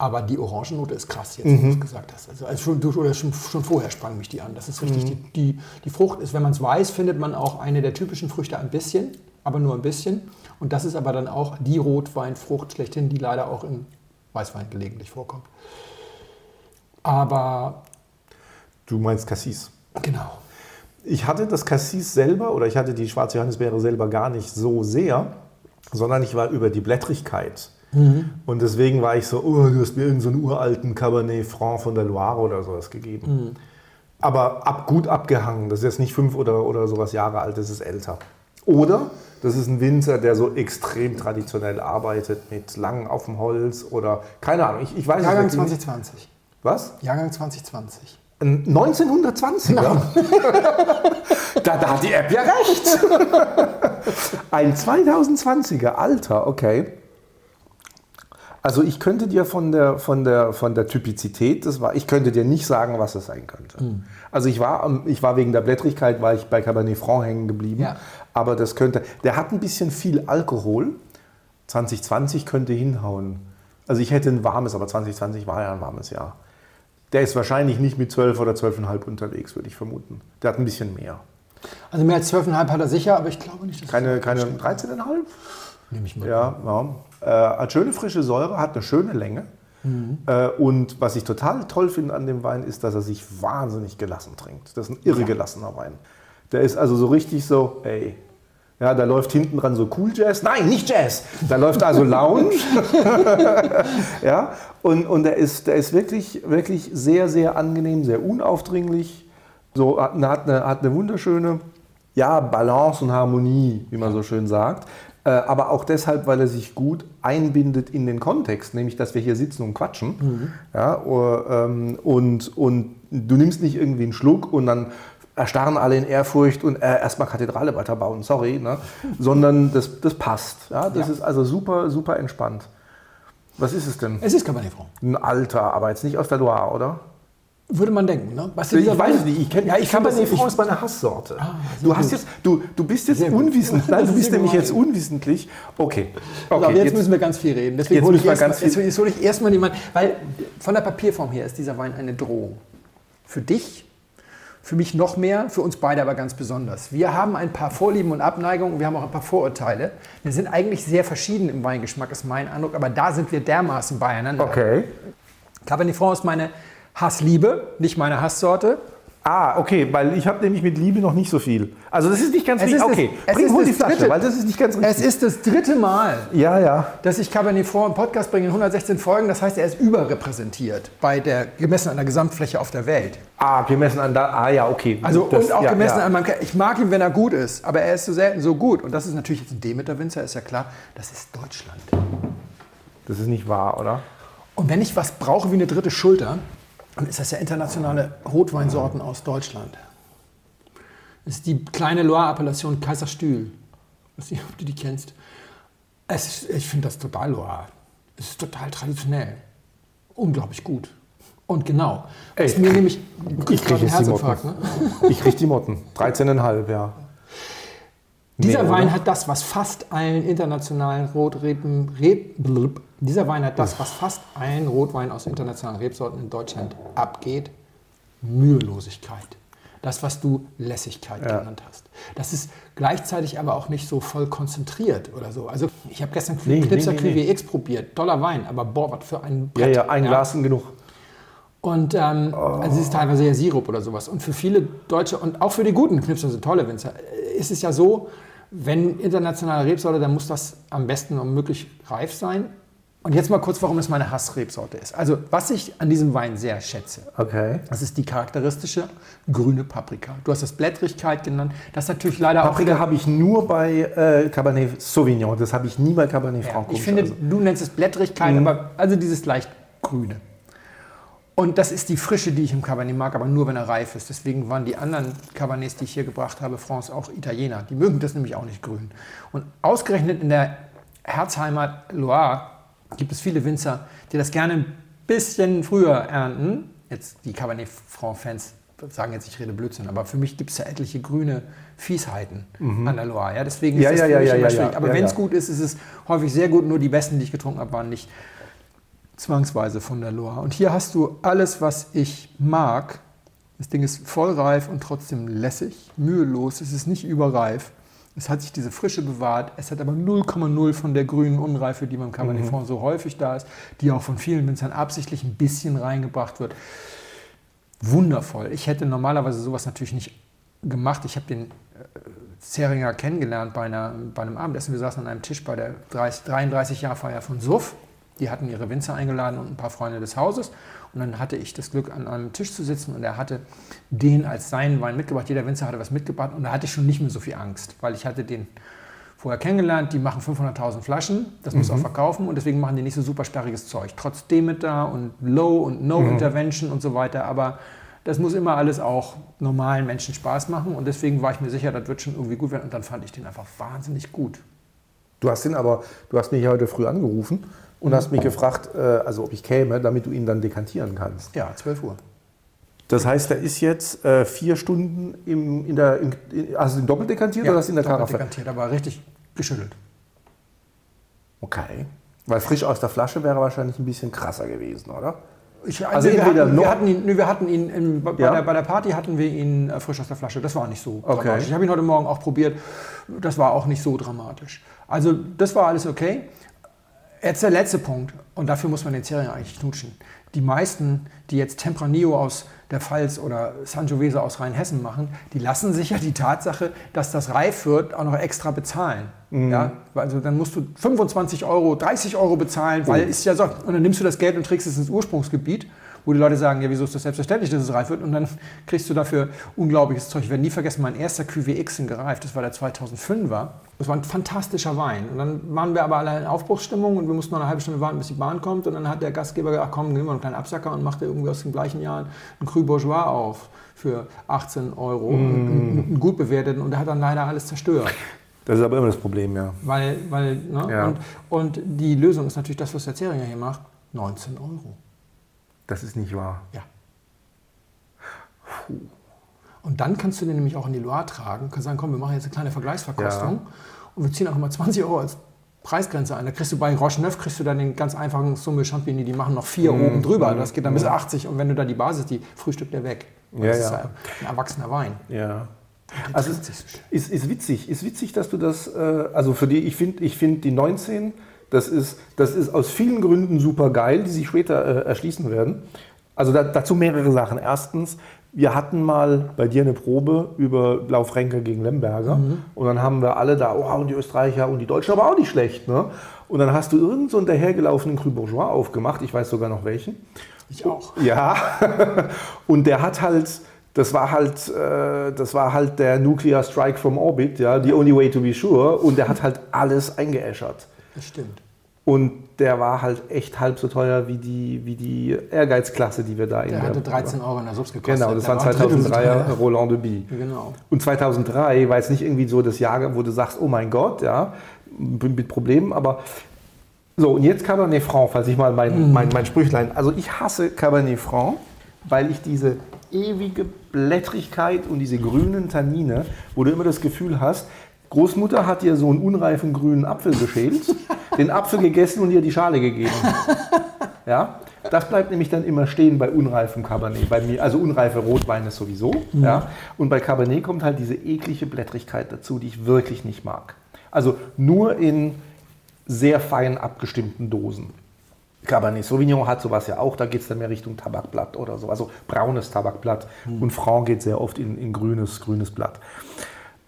Aber die Orangennote ist krass, jetzt, wie du es gesagt hast. Also, also schon, oder schon, schon vorher sprang mich die an. Das ist richtig. Die, die, die Frucht ist, wenn man es weiß, findet man auch eine der typischen Früchte ein bisschen, aber nur ein bisschen. Und das ist aber dann auch die Rotweinfrucht schlechthin, die leider auch im Weißwein gelegentlich vorkommt. Aber Du meinst Cassis. genau. Ich hatte das Cassis selber oder ich hatte die schwarze Johannisbeere selber gar nicht so sehr, sondern ich war über die Blättrigkeit. Und deswegen war ich so, oh, du hast mir irgendeinen so einen uralten Cabernet Franc von der Loire oder sowas gegeben. Aber ab, gut abgehangen. Das ist jetzt nicht fünf oder, oder sowas Jahre alt, das ist älter. Oder das ist ein Winzer, der so extrem traditionell arbeitet mit lang auf dem Holz oder keine Ahnung. Ich, ich weiß Jahrgang nicht. 2020. Was? Jahrgang 2020. Ein 1920er? [laughs] da, da hat die App ja recht. [laughs] Ein 2020er, Alter, okay. Also ich könnte dir von der, von der, von der Typizität, das war, ich könnte dir nicht sagen, was es sein könnte. Hm. Also ich war, ich war wegen der Blättrigkeit, war ich bei Cabernet Franc hängen geblieben. Ja. Aber das könnte, der hat ein bisschen viel Alkohol. 2020 könnte hinhauen. Also ich hätte ein warmes, aber 2020 war ja ein warmes Jahr. Der ist wahrscheinlich nicht mit 12 oder 12,5 unterwegs, würde ich vermuten. Der hat ein bisschen mehr. Also mehr als 12,5 hat er sicher, aber ich glaube nicht, dass Keine, keine 13,5? Nehme ich mal. Ja, ja. Äh, hat schöne frische Säure, hat eine schöne Länge. Äh, und was ich total toll finde an dem Wein, ist, dass er sich wahnsinnig gelassen trinkt. Das ist ein irre gelassener Wein. Der ist also so richtig so, ey. Ja, da läuft hinten dran so Cool Jazz. Nein, nicht Jazz. Da läuft also Lounge. [laughs] ja, und, und der ist, der ist wirklich, wirklich sehr, sehr angenehm, sehr unaufdringlich. So, hat, eine- hat, eine, hat eine wunderschöne ja, Balance und Harmonie, wie man so schön sagt. Äh, aber auch deshalb, weil er sich gut einbindet in den Kontext, nämlich dass wir hier sitzen und quatschen. Ja, oder, ähm, und, und du nimmst nicht irgendwie einen Schluck und dann erstarren alle in Ehrfurcht und äh, erstmal Kathedrale weiterbauen, sorry, ne? [laughs] sondern das, das passt. Ja? Das Ja. ist also super, super entspannt. Was ist es denn? Es ist Cabernet Franc. Ein Alter, aber jetzt nicht aus der Loire, oder? Würde man denken, ne? Was Ich weiß es nicht. Ich kenne ja, ich finde Cabernet Franc ist meine Hasssorte. Ah, du, hast gut. jetzt, du, du bist jetzt unwissentlich. [laughs] Nein, du ist bist nämlich jetzt unwissentlich. Okay. Aber okay jetzt, müssen wir ganz viel reden. Deswegen Jetzt hole ich, erst ganz mal, viel- jetzt hole ich erstmal jemanden, weil von der Papierform her ist dieser Wein eine Drohung. Für dich, für mich noch mehr, für uns beide aber ganz besonders. Wir haben ein paar Vorlieben und Abneigungen, wir haben auch ein paar Vorurteile. Wir sind eigentlich sehr verschieden im Weingeschmack, ist mein Eindruck, aber da sind wir dermaßen beieinander. Okay. Cabernet Franc ist meine Hassliebe, nicht meine Hasssorte. Ah, okay, weil ich habe nämlich mit Liebe noch nicht so viel. Also das ist nicht ganz Es richtig. das- Okay, es bring ist hol das die Flasche, dritte- weil das ist nicht ganz richtig. Es ist das dritte Mal, ja, ja. dass ich Cabernet Franc im Podcast bringe in 116 Folgen. Das heißt, er ist überrepräsentiert bei der gemessen an der Gesamtfläche auf der Welt. Ah, gemessen an da. Ah, ja, okay. Also Das- und auch ja, gemessen ja. an meinem Ich mag ihn, wenn er gut ist, aber er ist so selten so gut. Und das ist natürlich jetzt ein Demeter-Winzer, ist ja klar. Das ist Deutschland. Das ist nicht wahr, oder? Und wenn ich was brauche wie eine dritte Schulter, dann ist das ja internationale Rotweinsorten aus Deutschland. Das ist die kleine Loire-Appellation Kaiserstühl. Ich weiß nicht, ob du die kennst. Es ist, ich finde das total Loire. Es ist total traditionell. Unglaublich gut. Und genau. Ey, mir nämlich. Ich kriege die Motten. Herzinfarkt, ne? Ich kriege die Motten. 13,5, ja. Dieser Nee, Wein hat das, was fast allen internationalen Rotreben, Reb, blub, dieser Wein hat das, was fast allen Rotwein aus internationalen Rebsorten in Deutschland abgeht, Mühelosigkeit. Das, was du Lässigkeit Ja. genannt hast. Das ist gleichzeitig aber auch nicht so voll konzentriert oder so. Also ich habe gestern Nee, Knipser nee, nee. QWX probiert. Toller Wein, aber boah, was für ein Ja, Brett. ja, ein Glas sind genug. Und ähm, also es ist teilweise ja Sirup oder sowas. Und für viele Deutsche und auch für die guten Knipser sind tolle Winzer, äh, ist es ja so, wenn internationale Rebsorte, dann muss das am besten und möglich reif sein. Und jetzt mal kurz, warum es meine Hassrebsorte ist. Also was ich an diesem Wein sehr schätze, Okay. das ist die charakteristische grüne Paprika. Du hast das Blättrigkeit genannt. Das ist natürlich leider Paprika auch... habe ich nur bei äh, Cabernet Sauvignon. Das habe ich nie bei Cabernet Ja, Franc. ich finde, also. du nennst es Blättrigkeit, aber also dieses leicht grüne. Und das ist die Frische, die ich im Cabernet mag, aber nur, wenn er reif ist. Deswegen waren die anderen Cabernets, die ich hier gebracht habe, France auch Italiener. Die mögen das nämlich auch nicht grün. Und ausgerechnet in der Herzheimat Loire gibt es viele Winzer, die das gerne ein bisschen früher ernten. Jetzt die Cabernet Franc-Fans sagen jetzt, ich rede Blödsinn, aber für mich gibt es ja etliche grüne Fiesheiten an der Loire. Ja? Deswegen ist Ja, das ja, für mich ja, immer schwierig. Aber wenn es gut ist, ist es häufig sehr gut. Nur die besten, die ich getrunken habe, waren nicht zwangsweise von der Loire. Und hier hast du alles, was ich mag. Das Ding ist voll reif und trotzdem lässig, mühelos. Es ist nicht überreif. Es hat sich diese Frische bewahrt. Es hat aber 0,0 von der grünen Unreife, die beim Cabernet Franc so häufig da ist, die auch von vielen Winzern absichtlich ein bisschen reingebracht wird. Wundervoll. Ich hätte normalerweise sowas natürlich nicht gemacht. Ich habe den äh, Zeringer kennengelernt bei, einer, bei einem Abendessen. Wir saßen an einem Tisch bei der 30, 33-Jahr-Feier von Suff. Die hatten ihre Winzer eingeladen und ein paar Freunde des Hauses. Und dann hatte ich das Glück, an einem Tisch zu sitzen und er hatte den als seinen Wein mitgebracht. Jeder Winzer hatte was mitgebracht und da hatte ich schon nicht mehr so viel Angst, weil ich hatte den vorher kennengelernt, die machen 500.000 Flaschen, das muss auch verkaufen und deswegen machen die nicht so super sperriges Zeug. Trotz Demeter und Low und No Intervention und so weiter, aber das muss immer alles auch normalen Menschen Spaß machen und deswegen war ich mir sicher, das wird schon irgendwie gut werden und dann fand ich den einfach wahnsinnig gut. Du hast den aber, du hast mich heute früh angerufen und hast mich gefragt, äh, also ob ich käme, damit du ihn dann dekantieren kannst. Ja, 12 Uhr. Das heißt, er ist jetzt äh, vier Stunden im, in der, in, in, also in doppelt dekantiert oder hast du in der doppelt Karaffe? dekantiert, aber richtig geschüttelt. Okay. Weil frisch aus der Flasche wäre wahrscheinlich ein bisschen krasser gewesen, oder? Ich, Also wir, entweder hatten, wir hatten ihn, wir hatten ihn in, bei, Ja? der, bei der Party hatten wir ihn äh, frisch aus der Flasche. Das war nicht so Okay. dramatisch. Ich habe ihn heute Morgen auch probiert. Das war auch nicht so dramatisch. Also das war alles okay. Jetzt der letzte Punkt, und dafür muss man den Zeringer eigentlich knutschen. Die meisten, die jetzt Tempranillo aus der Pfalz oder Sangiovese aus Rheinhessen machen, die lassen sich ja die Tatsache, dass das reif wird, auch noch extra bezahlen. Ja? Also dann musst du 25 Euro, 30 Euro bezahlen, weil ist ja so. Und dann nimmst du das Geld und trägst es ins Ursprungsgebiet, wo die Leute sagen, ja, wieso ist das selbstverständlich, dass es reif wird? Und dann kriegst du dafür unglaubliches Zeug. Ich werde nie vergessen, mein erster QWX in gereift, das war der 2005er. Das war ein fantastischer Wein. Und dann waren wir aber alle in Aufbruchsstimmung und wir mussten noch eine halbe Stunde warten, bis die Bahn kommt. Und dann hat der Gastgeber gesagt, ach komm, nehmen wir einen kleinen Absacker und machte irgendwie aus dem gleichen Jahr einen Cru Bourgeois auf für 18 Euro, einen, einen gut bewerteten. Und der hat dann leider alles zerstört. Das ist aber immer das Problem, ja. Weil, weil, ne? Ja. und, und die Lösung ist natürlich das, was der Zeringer hier macht, 19 Euro. Das ist nicht wahr. Ja. Und dann kannst du den nämlich auch in die Loire tragen, kannst sagen, komm, wir machen jetzt eine kleine Vergleichsverkostung Ja. und wir ziehen auch mal 20 Euro als Preisgrenze ein. Da kriegst du bei Roche Neuf kriegst du dann den ganz einfachen Summe Champigny, die machen noch vier Mhm. oben drüber. Das geht dann bis 80 und wenn du da die Basis, die frühstückt der weg. Ja, das ist ja. ja ein erwachsener Wein. Ja. Also schön. ist, ist witzig, ist witzig, dass du das, äh, also für die, ich finde ich find die 19, das ist, das ist aus vielen Gründen super geil, die sich später äh, erschließen werden. Also da, dazu mehrere Sachen. Erstens, wir hatten mal bei dir eine Probe über Blaufränke gegen Lemberger und dann haben wir alle da, oh, und die Österreicher und die Deutschen, aber auch nicht schlecht. Ne? Und dann hast du irgend so einen dahergelaufenen Cru Bourgeois aufgemacht, ich weiß sogar noch welchen. Ich auch. Ja, [laughs] und der hat halt, das war halt, äh, das war halt der Nuclear Strike from Orbit, ja, the only way to be sure. Und der hat halt alles eingeäschert. Das stimmt. Und der war halt echt halb so teuer wie die, wie die Ehrgeizklasse, die wir da in Der der hatte 13 Euro in der Subs gekostet. Genau, das Der waren war drittel so 2003er teuer. Roland de Bie. Genau. Und 2003 war jetzt nicht irgendwie so das Jahr, wo du sagst, oh mein Gott, ja, mit mit Problemen, aber so, und jetzt Cabernet Franc, falls ich mal mein, mein, mein Sprüchlein, also ich hasse Cabernet Franc, weil ich diese ewige Blättrigkeit und diese grünen Tannine, wo du immer das Gefühl hast, Großmutter hat dir so einen unreifen grünen Apfel geschält, [laughs] den Apfel gegessen und dir die Schale gegeben. Ja, das bleibt nämlich dann immer stehen bei unreifem Cabernet. Bei mir, also unreife Rotweine sowieso. Ja. Und bei Cabernet kommt halt diese eklige Blättrigkeit dazu, die ich wirklich nicht mag. Also nur in sehr fein abgestimmten Dosen. Cabernet Sauvignon hat sowas ja auch, da geht es dann mehr Richtung Tabakblatt oder so, also braunes Tabakblatt. Und Franc geht sehr oft in, in grünes, grünes Blatt.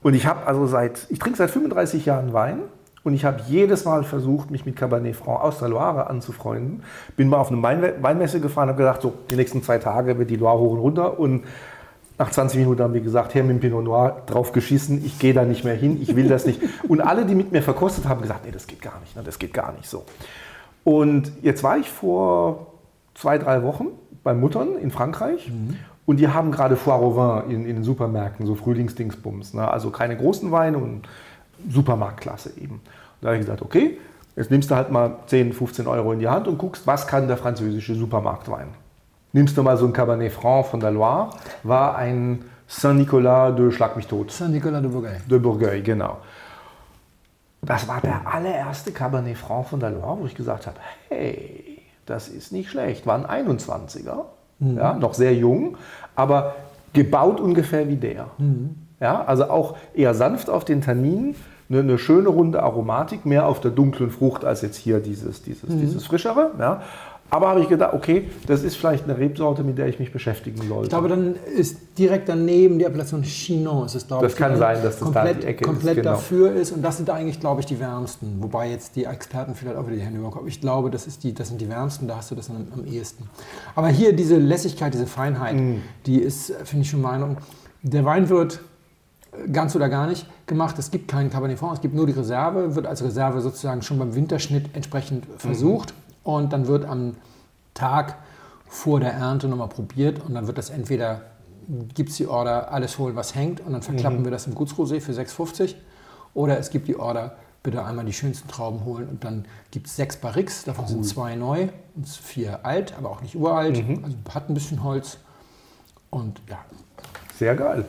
Und ich habe also seit, ich trinke seit 35 Jahren Wein und ich habe jedes Mal versucht, mich mit Cabernet Franc aus der Loire anzufreunden. Bin mal auf eine Wein Weinmesse gefahren und habe gesagt, so, die nächsten zwei Tage wird die Loire hoch und runter. Und nach 20 Minuten haben wir gesagt, Herr mit dem Pinot Noir, drauf geschissen, ich gehe da nicht mehr hin, ich will das nicht. [laughs] Und alle, die mit mir verkostet haben, gesagt, nee, das geht gar nicht, ne, das geht gar nicht so. Und jetzt war ich vor zwei, drei Wochen bei Muttern in Frankreich und die haben gerade Foire au Vin in, in den Supermärkten, so Frühlingsdingsbums. Ne? Also keine großen Weine und Supermarktklasse eben. Und da habe ich gesagt, okay, jetzt nimmst du halt mal 10, 15 Euro in die Hand und guckst, was kann der französische Supermarktwein. Nimmst du mal so ein Cabernet Franc von der Loire, war ein Saint-Nicolas de Schlag mich tot. Saint-Nicolas de Bourgogne. De Bourgueil, genau. Das war der allererste Cabernet Franc von der Loire, wo ich gesagt habe, hey, das ist nicht schlecht. War ein 21er, ja, noch sehr jung, aber gebaut ungefähr wie der. Ja, also auch eher sanft auf den Tanninen, eine, eine schöne runde Aromatik, mehr auf der dunklen Frucht als jetzt hier dieses, dieses, dieses frischere. Ja. Aber habe ich gedacht, okay, das ist vielleicht eine Rebsorte, mit der ich mich beschäftigen sollte. Ich glaube, dann ist direkt daneben die Appellation Chinon. Ist es, glaube Das ich, kann sein, dass das da komplett, die Ecke ist, komplett genau. dafür ist. Und das sind eigentlich, glaube ich, die wärmsten. Wobei jetzt die Experten vielleicht auch wieder die Hände über den Kopf. Ich glaube, das, ist die, das sind die wärmsten, da hast du das am, am ehesten. Aber hier diese Lässigkeit, diese Feinheit, Mm. die ist, äh, finde ich schon Meinung. Der Wein wird äh, ganz oder gar nicht gemacht. Es gibt keinen Cabernet Franc, es gibt nur die Reserve, wird als Reserve sozusagen schon beim Winterschnitt entsprechend versucht. Und dann wird am Tag vor der Ernte nochmal probiert und dann wird das entweder, gibt es die Order, alles holen, was hängt und dann verklappen wir das im Gutsrosé für 6,50 oder es gibt die Order, bitte einmal die schönsten Trauben holen. Und dann gibt es sechs Barriques, davon sind zwei neu und vier alt, aber auch nicht uralt. Also hat ein bisschen Holz. Und ja, Sehr geil.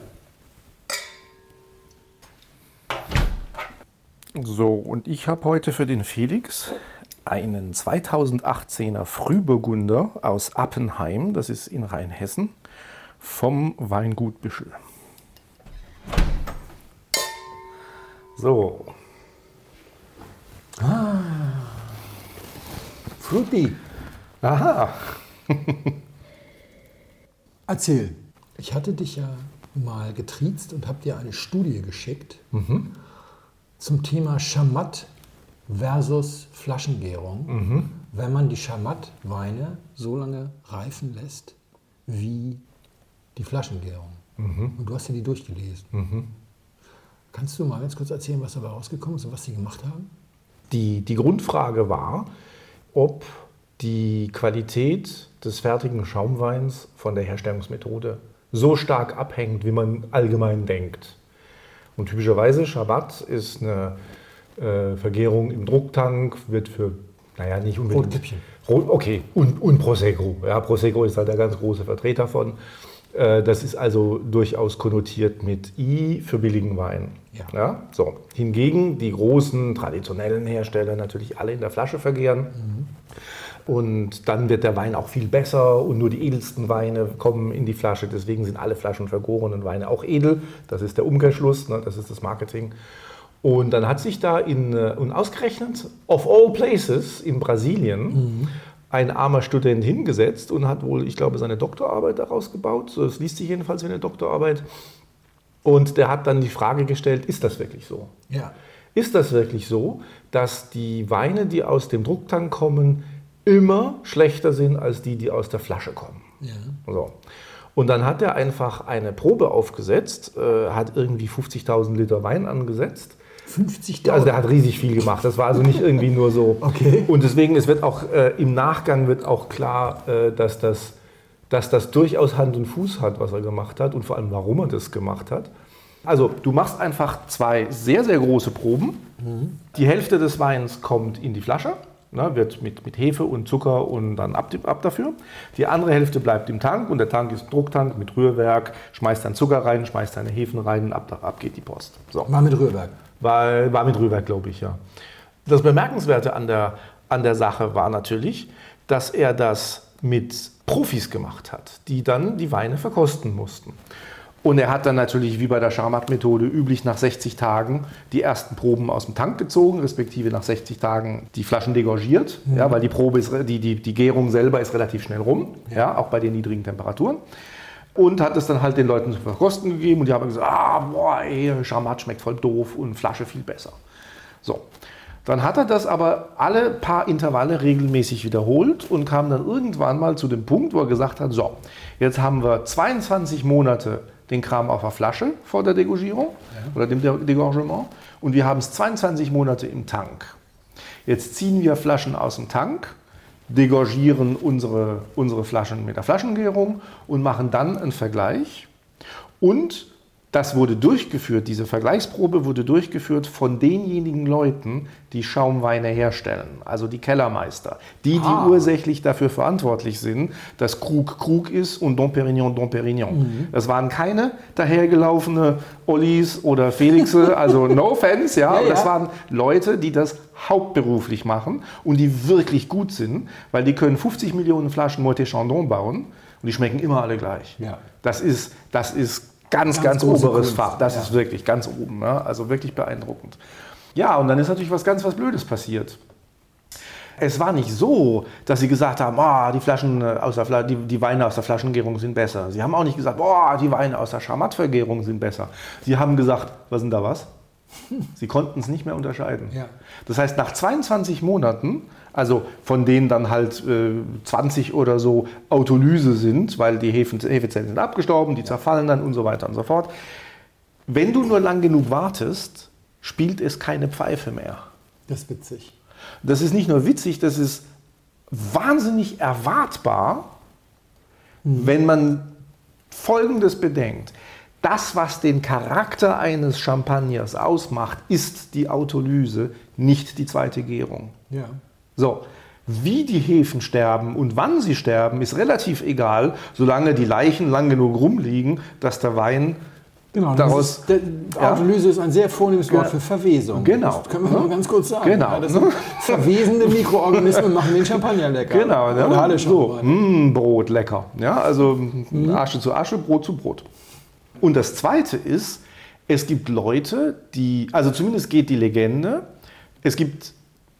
So, und ich habe heute für den Felix einen 2018er Frühburgunder aus Appenheim, das ist in Rheinhessen, vom Weingut Büschel. So, Fruity. aha, [laughs] Erzähl. Ich hatte dich ja mal getriezt und habe dir eine Studie geschickt zum Thema Schamat versus Flaschengärung. Wenn man die Schamat-Weine so lange reifen lässt wie die Flaschengärung. Und du hast ja die durchgelesen. Kannst du mal ganz kurz erzählen, was dabei rausgekommen ist und was sie gemacht haben? Die, die Grundfrage war, ob die Qualität des fertigen Schaumweins von der Herstellungsmethode so stark abhängt, wie man allgemein denkt. Und typischerweise Shabbat ist eine äh, Vergärung im Drucktank, wird für, naja, nicht unbedingt. Rotkäppchen. Rot, okay, und, und Prosecco. Ja, Prosecco ist halt der ganz große Vertreter von. Äh, Das ist also durchaus konnotiert mit I für billigen Wein. Ja. so. Hingegen die großen traditionellen Hersteller natürlich alle in der Flasche vergären. Und dann wird der Wein auch viel besser und nur die edelsten Weine kommen in die Flasche. Deswegen sind alle Flaschen vergorenen Weine auch edel. Das ist der Umkehrschluss, ne? das ist das Marketing. Und dann hat sich da in, äh, und ausgerechnet, of all places in Brasilien, ein armer Student hingesetzt und hat wohl, ich glaube, seine Doktorarbeit daraus gebaut. So, Das liest sich jedenfalls wie eine Doktorarbeit. Und der hat dann die Frage gestellt, ist das wirklich so? Ja. Ist das wirklich so, dass die Weine, die aus dem Drucktank kommen, immer schlechter sind als die, die aus der Flasche kommen? ja. So. Und dann hat er einfach eine Probe aufgesetzt, äh, hat irgendwie 50.000 Liter Wein angesetzt. 50 Also der hat riesig viel gemacht. Das war also nicht irgendwie nur so. [laughs] Okay. Und deswegen, es wird auch äh, im Nachgang wird auch klar, äh, dass, das, dass das durchaus Hand und Fuß hat, was er gemacht hat und vor allem, warum er das gemacht hat. Also du machst einfach zwei sehr, sehr große Proben. Die Hälfte des Weins kommt in die Flasche, ne, wird mit, mit Hefe und Zucker und dann ab, ab dafür. Die andere Hälfte bleibt im Tank und der Tank ist ein Drucktank mit Rührwerk, schmeißt dann Zucker rein, schmeißt deine Hefen rein und ab, ab geht die Post. So. War mit Rührwerk. War, war mit Rührwerk, glaube ich, ja. Das Bemerkenswerte an der, an der Sache war natürlich, dass er das mit Profis gemacht hat, die dann die Weine verkosten mussten. Und er hat dann natürlich, wie bei der Charmat-Methode üblich, nach 60 Tagen die ersten Proben aus dem Tank gezogen, respektive nach 60 Tagen die Flaschen degorgiert, ja, weil die Probe ist, die, die, die Gärung selber ist relativ schnell rum, ja. auch bei den niedrigen Temperaturen. Und hat es dann halt den Leuten zu verkosten gegeben und die haben gesagt, ah, boah, ey, Charmat schmeckt voll doof und Flasche viel besser. So. Dann hat er das aber alle paar Intervalle regelmäßig wiederholt und kam dann irgendwann mal zu dem Punkt, wo er gesagt hat, so, jetzt haben wir 22 Monate den Kram auf der Flasche vor der Degorgierung oder dem De- Degorgement und wir haben es 22 Monate im Tank. Jetzt ziehen wir Flaschen aus dem Tank, degorgieren unsere, unsere Flaschen mit der Flaschengärung und machen dann einen Vergleich. Und das wurde durchgeführt, diese Vergleichsprobe wurde durchgeführt von denjenigen Leuten, die Schaumweine herstellen, also die Kellermeister, die, die Ah. ursächlich dafür verantwortlich sind, dass Krug Krug ist und Dom Perignon Dom Perignon. Das waren keine dahergelaufene Ollis oder Felixe, [laughs] also no offense, ja, Ja, das waren Leute, die das hauptberuflich machen und die wirklich gut sind, weil die können 50 Millionen Flaschen Moët Chandon bauen und die schmecken immer alle gleich. Ja. Das ist, das ist ganz, Ganz ganz, oberes Kunst, Fach. Das ja. ist wirklich ganz oben. Ne? Also wirklich beeindruckend. Ja, und dann ist natürlich was ganz was Blödes passiert. Es war nicht so, dass sie gesagt haben, ah, die, Flaschen äh, aus der Fla die, die Weine aus der Flaschengärung sind besser. Sie haben auch nicht gesagt, boah, die Weine aus der Schamatvergärung sind besser. Sie haben gesagt, was sind da was? [laughs] Sie konnten es nicht mehr unterscheiden. Ja. Das heißt, nach 22 Monaten, also von denen dann halt äh, 20 oder so Autolyse sind, weil die Hefen, Hefezellen sind abgestorben, die zerfallen dann und so weiter und so fort. Wenn du nur lang genug wartest, spielt es keine Pfeife mehr. Das ist witzig. Das ist nicht nur witzig, das ist wahnsinnig erwartbar, wenn man Folgendes bedenkt. Das, was den Charakter eines Champagners ausmacht, ist die Autolyse, nicht die zweite Gärung. Ja. So, wie die Hefen sterben und wann sie sterben, ist relativ egal, solange die Leichen lang genug rumliegen, dass der Wein Genau, Daraus- ist, der, Ja. Autolyse ist ein sehr vornehmes Wort für Verwesung. Genau. Das können wir mal ganz kurz sagen. Genau. Ja, sind verwesende Mikroorganismen machen den Champagner lecker. Genau, ne? Oder alle so, mm, Brot, lecker. Ja, also Asche zu Asche, Brot zu Brot. Und das Zweite ist, es gibt Leute, die, also zumindest geht die Legende, es gibt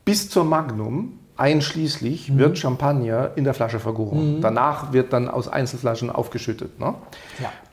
bis zur Magnum einschließlich wird Champagner in der Flasche vergoren. Danach wird dann aus Einzelflaschen aufgeschüttet. Ne?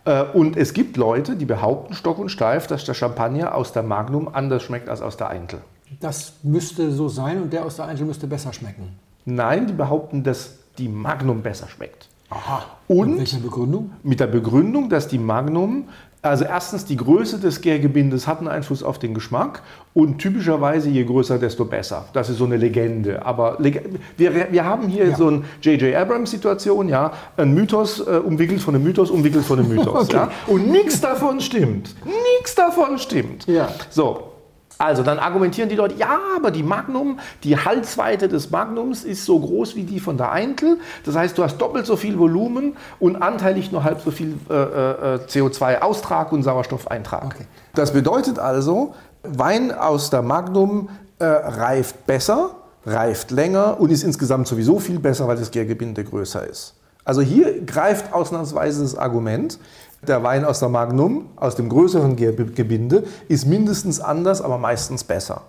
Äh, Und es gibt Leute, die behaupten stock und steif, dass der Champagner aus der Magnum anders schmeckt als aus der Eintel. Das müsste so sein und der aus der Einzel müsste besser schmecken. Nein, die behaupten, dass die Magnum besser schmeckt. Aha. Und? Mit welcher Begründung? Mit der Begründung, dass die Magnum, also erstens die Größe des Gärgebindes hat einen Einfluss auf den Geschmack und typischerweise je größer, desto besser. Das ist so eine Legende. Aber wir, wir haben hier Ja. so eine J.J. Abrams-Situation, ja, ein Mythos äh, umwickelt von einem Mythos, umwickelt von einem Mythos. [laughs] Okay. ja? Und nichts davon stimmt. Nichts davon stimmt. Ja. So. Also dann argumentieren die Leute, ja, aber die Magnum, die Halsweite des Magnums ist so groß wie die von der Eintel. Das heißt, du hast doppelt so viel Volumen und anteilig nur halb so viel äh, äh, CO2-Austrag und Sauerstoffeintrag. Okay. Das bedeutet also, Wein aus der Magnum äh, reift besser, reift länger und ist insgesamt sowieso viel besser, weil das Gärgebinde größer ist. Also hier greift ausnahmsweise das Argument, der Wein aus der Magnum, aus dem größeren Gärgebinde, ist mindestens anders, aber meistens besser.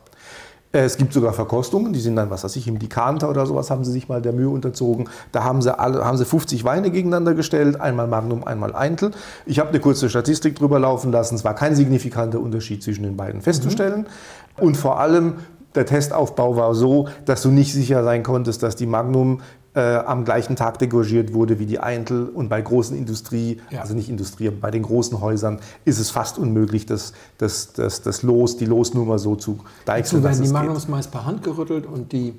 Äh, Es gibt sogar Verkostungen, die sind dann, was weiß ich, im Dekanter oder sowas, haben sie sich mal der Mühe unterzogen. Da haben sie, alle, haben sie 50 Weine gegeneinander gestellt, einmal Magnum, einmal Eintel. Ich habe eine kurze Statistik drüber laufen lassen. Es war kein signifikanter Unterschied zwischen den beiden festzustellen. Und vor allem, der Testaufbau war so, dass du nicht sicher sein konntest, dass die Magnum äh, am gleichen Tag degorgiert wurde wie die Eintel. Und bei großen Industrie, Ja. also nicht Industrie, aber bei den großen Häusern ist es fast unmöglich, das, das, das, das Los, die Losnummer so zu deichseln, So dass werden die. Magnums meist per Hand gerüttelt und die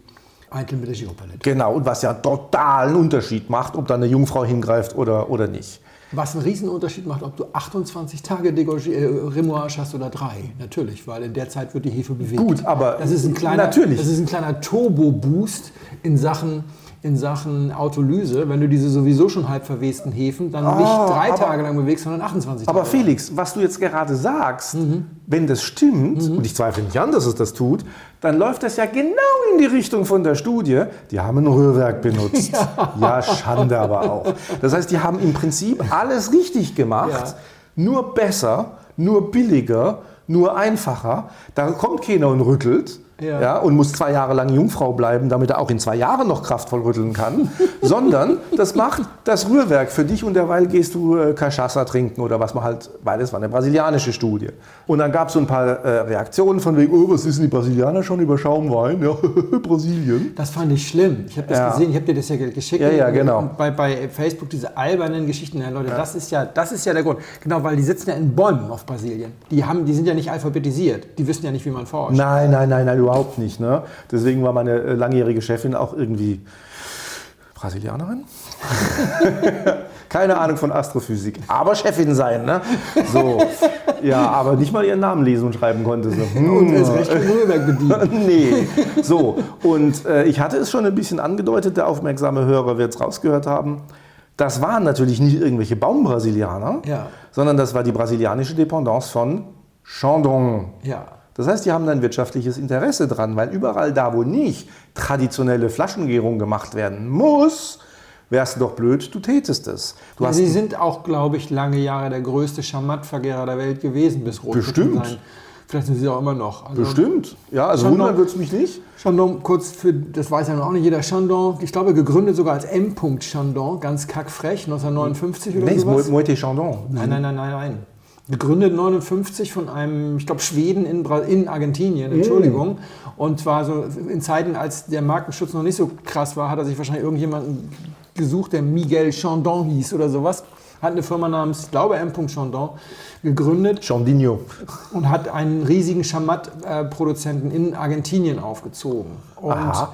Einzel mit der Giropalette. Genau, und was ja totalen Unterschied macht, ob da eine Jungfrau hingreift oder, oder nicht. Was einen Riesenunterschied macht, ob du 28 Tage äh, Remoulage hast oder drei. Natürlich, weil in der Zeit wird die Hefe bewegt. Gut, aber das ist ein kleiner, natürlich. Das ist ein kleiner Turbo-Boost in Sachen, in Sachen Autolyse, wenn du diese sowieso schon halb verwesten Hefen dann nicht drei aber- Tage lang bewegst, sondern 28 Aber Tage. Felix, was du jetzt gerade sagst, wenn das stimmt, und ich zweifle nicht an, dass es das tut, dann läuft das ja genau in die Richtung von der Studie. Die haben ein Rührwerk benutzt. [laughs] Ja, Schande aber auch. Das heißt, die haben im Prinzip alles richtig gemacht, Ja. nur besser, nur billiger, nur einfacher. Da kommt keiner und rüttelt. Ja. Ja, und muss zwei Jahre lang Jungfrau bleiben, damit er auch in zwei Jahren noch kraftvoll rütteln kann, [laughs] sondern das macht das Rührwerk für dich und derweil gehst du äh, Cachaça trinken oder was man halt, weil es war eine brasilianische Studie. Und dann gab es so ein paar äh, Reaktionen von wegen, oh, was wissen die Brasilianer schon über Schaumwein? Ja, [laughs] Brasilien. Das fand ich schlimm. Ich habe das Ja. gesehen, ich habe dir das ja geschickt. Ja, ja, genau. Bei, bei Facebook diese albernen Geschichten. Ja, Leute, das, ist ja, das ist ja der Grund. Genau, weil die sitzen ja in Bäumen auf Brasilien. Die, haben, die sind ja nicht alphabetisiert. Die wissen ja nicht, wie man forscht. Nein, nein, nein, nein, überhaupt nicht. Ne? Deswegen war meine äh, langjährige Chefin auch irgendwie Brasilianerin? [laughs] Keine Ahnung von Astrophysik, aber Chefin sein, ne? So. Ja, aber nicht mal ihren Namen lesen und schreiben konnte sie. Hm. [laughs] Und erst recht bedienen. [laughs] nee. So, und äh, ich hatte es schon ein bisschen angedeutet, der aufmerksame Hörer wird es rausgehört haben. Das waren natürlich nicht irgendwelche Baumbrasilianer, Ja. sondern das war die brasilianische Dependance von Chandon. Ja. Das heißt, die haben ein wirtschaftliches Interesse dran, weil überall da, wo nicht traditionelle Flaschengärung gemacht werden muss, wärst du doch blöd, du tätest es. Du Ja, sie sind auch, glaube ich, lange Jahre der größte Chamat-Vergärer der Welt gewesen, bis Rotschütten Bestimmt. sein. Vielleicht sind sie auch immer noch. Also bestimmt. Ja, also Chandon- wundern wird es mich nicht. Chandon, kurz für, das weiß ja noch auch nicht jeder, Chandon, ich glaube, gegründet sogar als M. Chandon, ganz kackfrech, 1959 oder Nee, sowas. ist Moete Chandon. Nein, nein, nein, nein, nein. Gegründet 59 von einem, ich glaube, Schweden in, Bra in Argentinien, Entschuldigung. Und zwar so in Zeiten, als der Markenschutz noch nicht so krass war, hat er sich wahrscheinlich irgendjemanden gesucht, der Miguel Chandon hieß oder sowas. Hat eine Firma namens, ich glaube, M. Chandon gegründet Chandinho. und hat einen riesigen Chamat-Produzenten in Argentinien aufgezogen. Und Aha.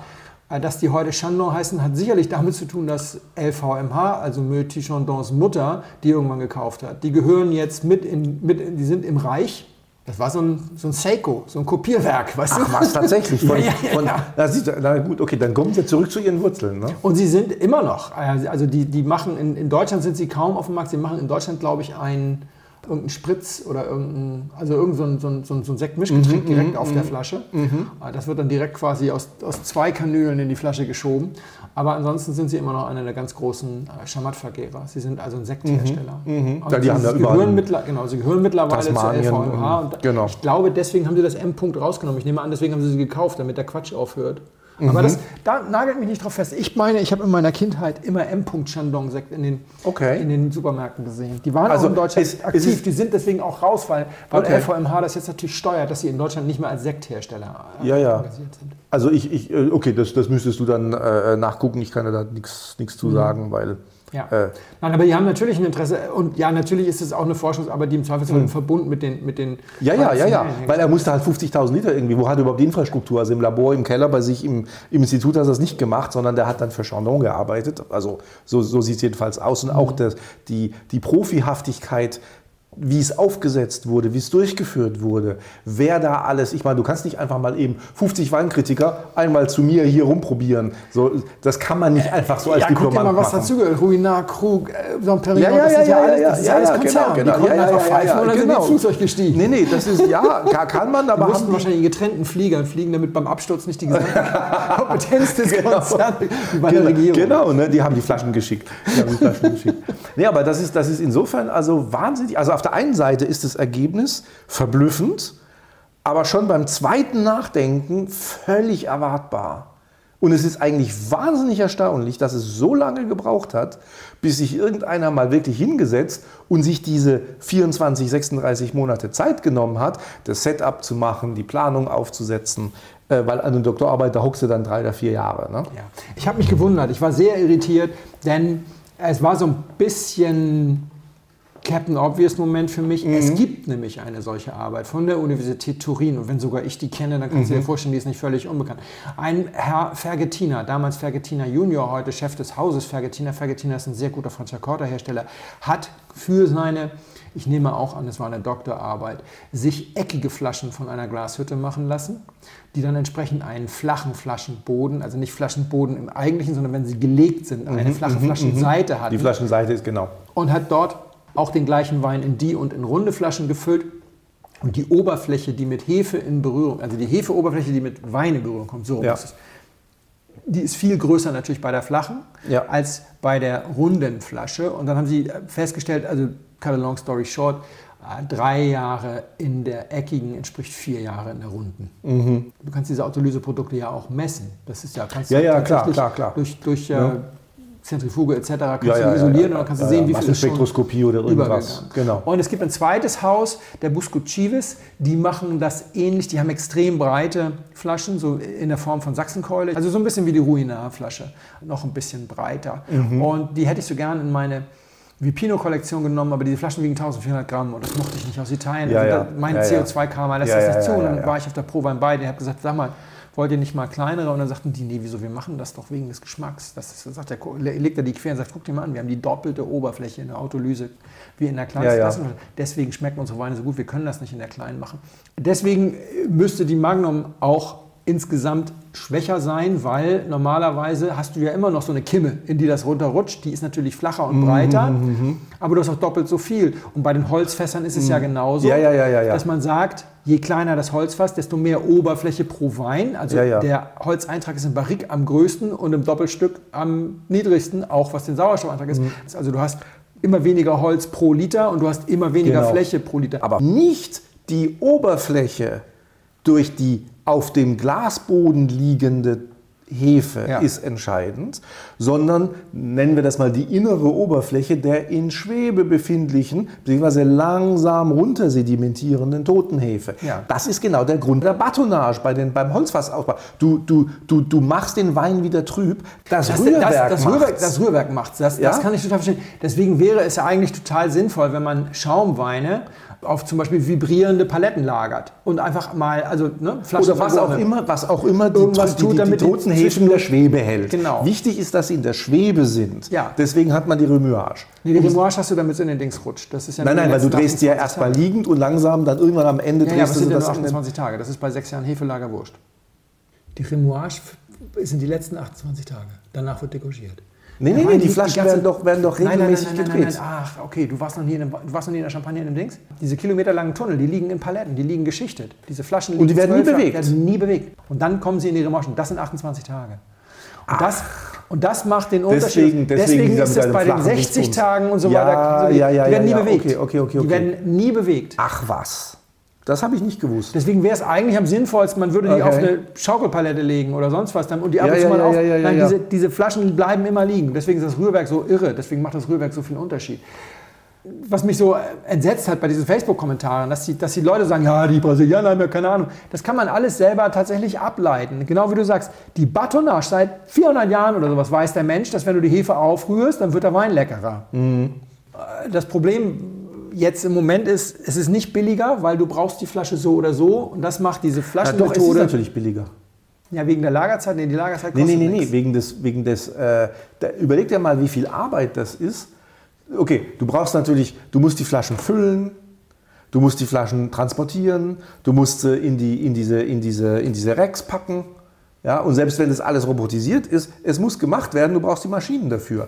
Äh, Dass die heute Chandon heißen, hat sicherlich damit zu tun, dass LVMH, also Meutier Chandons Mutter, die irgendwann gekauft hat. Die gehören jetzt mit in, mit in, die sind im Reich. Das war so ein, so ein Seiko, so ein Kopierwerk, weißt du? Ach was, tatsächlich. [laughs] Von, Ja, ja, von, ja. Na, siehst du, na gut, okay, dann kommen sie zurück zu ihren Wurzeln. Ne? Und sie sind immer noch, äh, also die, die machen, in, in Deutschland sind sie kaum auf dem Markt, sie machen in Deutschland, glaube ich, ein, irgendeinen Spritz oder irgendein, also irgend so ein, so ein, so ein, so ein Sektmischgetränk direkt auf der Flasche. Äh, Das wird dann direkt quasi aus, aus zwei Kanülen in die Flasche geschoben. Aber ansonsten sind sie immer noch einer der ganz großen äh, Chamat-Vergehrer. Sie sind also ein Sekthersteller. Aber Ja, die sie, haben ja sie überall gehören, in mittler, genau, sie gehören mittlerweile zur LVMH. und- Und genau. Ich glaube, deswegen haben sie das M-Punkt rausgenommen. Ich nehme an, deswegen haben sie sie gekauft, damit der Quatsch aufhört. Mhm. Aber das, da nagelt mich nicht drauf fest. Ich meine, ich habe in meiner Kindheit immer M-Punkt Shandong-Sekt in den, Okay. in den Supermärkten gesehen. Die waren Also auch in Deutschland ist- ist aktiv. es- die sind deswegen auch raus, weil, weil Okay. LVMH das jetzt natürlich steuert, dass sie in Deutschland nicht mehr als Sekthersteller äh, Ja, ja. organisiert sind. Also ich, ich äh, okay, das, das müsstest du dann äh, nachgucken. Ich kann dir da nichts zu Mhm. sagen, weil Ja. Äh. Nein, aber die haben natürlich ein Interesse. Und ja, natürlich ist es auch eine Forschungsarbeit, die im Zweifelsfall im Verbund mit den, mit den. Ja, ja, ja, ja. Weil er musste halt 50.000 Liter irgendwie. Wo hat er überhaupt die Infrastruktur? Also im Labor, im Keller, bei sich im, im Institut hat er das nicht gemacht, sondern der hat dann für Chandon gearbeitet. Also so, so sieht es jedenfalls aus. Und auch das, die, die Profihaftigkeit, wie es aufgesetzt wurde, wie es durchgeführt wurde, wer da alles, ich meine, du kannst nicht einfach mal eben 50 Weinkritiker einmal zu mir hier rumprobieren. So, das kann man nicht einfach so als ja, guck dir Diplomat mal, was machen. dazu gehört. Ruinart, Krug, äh, Dom Perignon, Ja, ja, das ja, ist ja, ja, alles, ja, das ist ja, alles ja, Konzern. genau, Die genau. konnten Ja, ja, einfach ja, pfeifen ja, und dann genau. sind die ins Flugzeug gestiegen. Nee, nee, das ist, ja, kann- man, Die aber mussten haben die, wahrscheinlich in getrennten Fliegern fliegen, damit beim Absturz nicht die gesamte [laughs] Kompetenz des Genau. Konzerns wie bei der Genau, Regierung. Genau, ne? die haben die Flaschen geschickt. Die haben die Flaschen geschickt. [laughs] Nee, aber das ist, das ist insofern also wahnsinnig. Also auf der einen Seite ist das Ergebnis verblüffend, aber schon beim zweiten Nachdenken völlig erwartbar. Und es ist eigentlich wahnsinnig erstaunlich, dass es so lange gebraucht hat, bis sich irgendeiner mal wirklich hingesetzt und sich diese 24, 36 Monate Zeit genommen hat, das Setup zu machen, die Planung aufzusetzen, äh, weil an der Doktorarbeit, da hockst du dann drei oder vier Jahre. Ne? Ja. Ich habe mich gewundert, ich war sehr irritiert, denn es war so ein bisschen Captain Obvious Moment für mich. Mhm. Es gibt nämlich eine solche Arbeit von der Universität Turin und wenn sogar ich die kenne, dann kannst du Mhm. dir vorstellen, die ist nicht völlig unbekannt. Ein Herr Fergetina, damals Fergetina Junior, heute Chef des Hauses Fergetina, Fergetina ist ein sehr guter Franciacorta-Hersteller, hat für seine ich nehme auch an, es war eine Doktorarbeit, sich eckige Flaschen von einer Glashütte machen lassen, die dann entsprechend einen flachen Flaschenboden, also nicht Flaschenboden im eigentlichen, sondern wenn sie gelegt sind, eine flache Flaschenseite hatten Mhm, Die Flaschenseite ist genau. und hat dort auch den gleichen Wein in die und in runde Flaschen gefüllt. Und die Oberfläche, die mit Hefe in Berührung, also die Hefeoberfläche, die mit Wein in Berührung kommt, so rum Ja. ist es. Die ist viel größer natürlich bei der flachen Ja. als bei der runden Flasche. Und dann haben sie festgestellt, also cut a long story short, äh, drei Jahre in der eckigen entspricht vier Jahre in der runden. Du kannst diese Autolyseprodukte ja auch messen. Das ist ja, kannst Mhm. Ja, du ja, klar, klar, klar. durch, durch Ja. Zentrifuge etc. kannst Ja, du ja, isolieren ja, und dann kannst du sehen, wie viel ist schon Massenspektroskopie oder irgendwas. Genau. Und es gibt ein zweites Haus, der Busco Chivis, die machen das ähnlich, die haben extrem breite Flaschen, so in der Form von Sachsenkeule, also so ein bisschen wie die Ruinar-Flasche, noch ein bisschen breiter. Mhm. Und die hätte ich so gern in meine Vipino-Kollektion genommen, aber diese Flaschen wiegen 1400 Gramm und das mochte ich nicht aus Italien. Also mein Ja, ja. CO2 kam, lässt das nicht zu. und dann war ich auf der Prowein bei, der hat gesagt, sag mal, wollt ihr nicht mal kleinere? Und dann sagten die, nee, wieso, wir machen das doch wegen des Geschmacks. Das ist, sagt der, legt er die quer und sagt, guck dir mal an, wir haben die doppelte Oberfläche in der Autolyse wie in der kleinen Ja, ja. Deswegen schmecken unsere Weine so gut, wir können das nicht in der kleinen machen. Deswegen müsste die Magnum auch insgesamt schwächer sein, weil normalerweise hast du ja immer noch so eine Kimme, in die das runterrutscht. Die ist natürlich flacher Mhm, und breiter, aber du hast auch doppelt so viel. Und bei den Holzfässern ist es ja genauso, Mhm. Ja, ja, ja, ja, ja. dass man sagt, je kleiner das Holzfass, desto mehr Oberfläche pro Wein. Also der Holzeintrag ist im Barrique am größten und im Doppelstück am niedrigsten, auch was den Sauerstoffeintrag ist. Also du hast immer weniger Holz pro Liter und du hast immer weniger Genau. Fläche pro Liter. Aber nicht die Oberfläche durch die auf dem Glasboden liegende Hefe Ja. ist entscheidend, sondern nennen wir das mal die innere Oberfläche der in Schwebe befindlichen, beziehungsweise langsam runtersedimentierenden Totenhefe. Ja. Das ist genau der Grund der Batonnage bei den, beim Holzfassausbau. Du, du, du, du machst den Wein wieder trüb. Das, Das, Rührwerk das, das, Rührwerk, macht's. das Rührwerk macht das. Ja? Das kann ich total verstehen. Deswegen wäre es ja eigentlich total sinnvoll, wenn man Schaumweine auf zum Beispiel vibrierende Paletten lagert und einfach mal, also ne, Flaschen Oder was auch immer, was auch immer die, Irgendwas die, tut, die, damit die toten Hefen in der Schwebe hält. Genau. Wichtig ist, dass sie in der Schwebe sind. Ja. Deswegen hat man die Remuage. Nee, die Remoage hast du, damit es in den Dings rutscht. Das ist ja Nein, nein, weil du drehst sie ja 28 erstmal liegend und langsam dann irgendwann am Ende Ja, ja, aber drehst es sind du ja das den- 28 Tage. Das ist bei sechs Jahren Hefelager wurscht. Die Remoage sind die letzten 28 Tage. Danach wird degogiert. Nee, nee, nee, die Flaschen ganzen- werden doch- werden doch regelmäßig nein, nein, nein, gedreht. Ach, okay, du warst, noch nie in dem, du warst noch nie in der Champagne in dem Dings. Diese kilometerlangen Tunnel, die liegen in Paletten, die liegen geschichtet. Diese Flaschen liegen Und die werden nie bewegt. werden nie bewegt. Und dann kommen sie in die Remoschen. Das sind 28 Tage. Und das, und das macht den Unterschied. Deswegen- deswegen dieser ist das bei den flachen 60 Dingsbums. Tagen und so Ja, weiter. so, die, ja, ja, die werden ja, nie ja. bewegt. Okay, okay, okay, Die werden nie bewegt. Ach was. Das habe ich nicht gewusst. Deswegen wäre es eigentlich am sinnvollsten, man würde die Okay. auf eine Schaukelpalette legen oder sonst was dann und die ab Ja, und zu mal ja, auf. ja, Nein. Diese, diese Flaschen bleiben immer liegen. Deswegen ist das Rührwerk so irre. Deswegen macht das Rührwerk so viel Unterschied. Was mich so entsetzt hat bei diesen Facebook-Kommentaren, dass die, dass die Leute sagen, ja, die Brasilianer haben ja keine Ahnung. Das kann man alles selber tatsächlich ableiten. Genau wie du sagst, die Batonnage seit 400 Jahren oder sowas weiß der Mensch, dass wenn du die Hefe aufrührst, dann wird der Wein leckerer. Mhm. Das Problem jetzt im Moment ist, es ist nicht billiger, weil du brauchst die Flasche so oder so und das macht diese Ja, doch, es ist natürlich billiger. Ja, wegen der Lagerzeit? Nee, die Lagerzeit Nee, kostet nee, nee, nee, nichts. wegen des, wegen des äh, da, überleg dir mal, wie viel Arbeit das ist. Okay, du brauchst natürlich, du musst die Flaschen füllen, du musst die Flaschen transportieren, du musst sie in, die, in, diese, in, diese, in diese Racks packen. Ja, und selbst wenn das alles robotisiert ist, es muss gemacht werden, du brauchst die Maschinen dafür.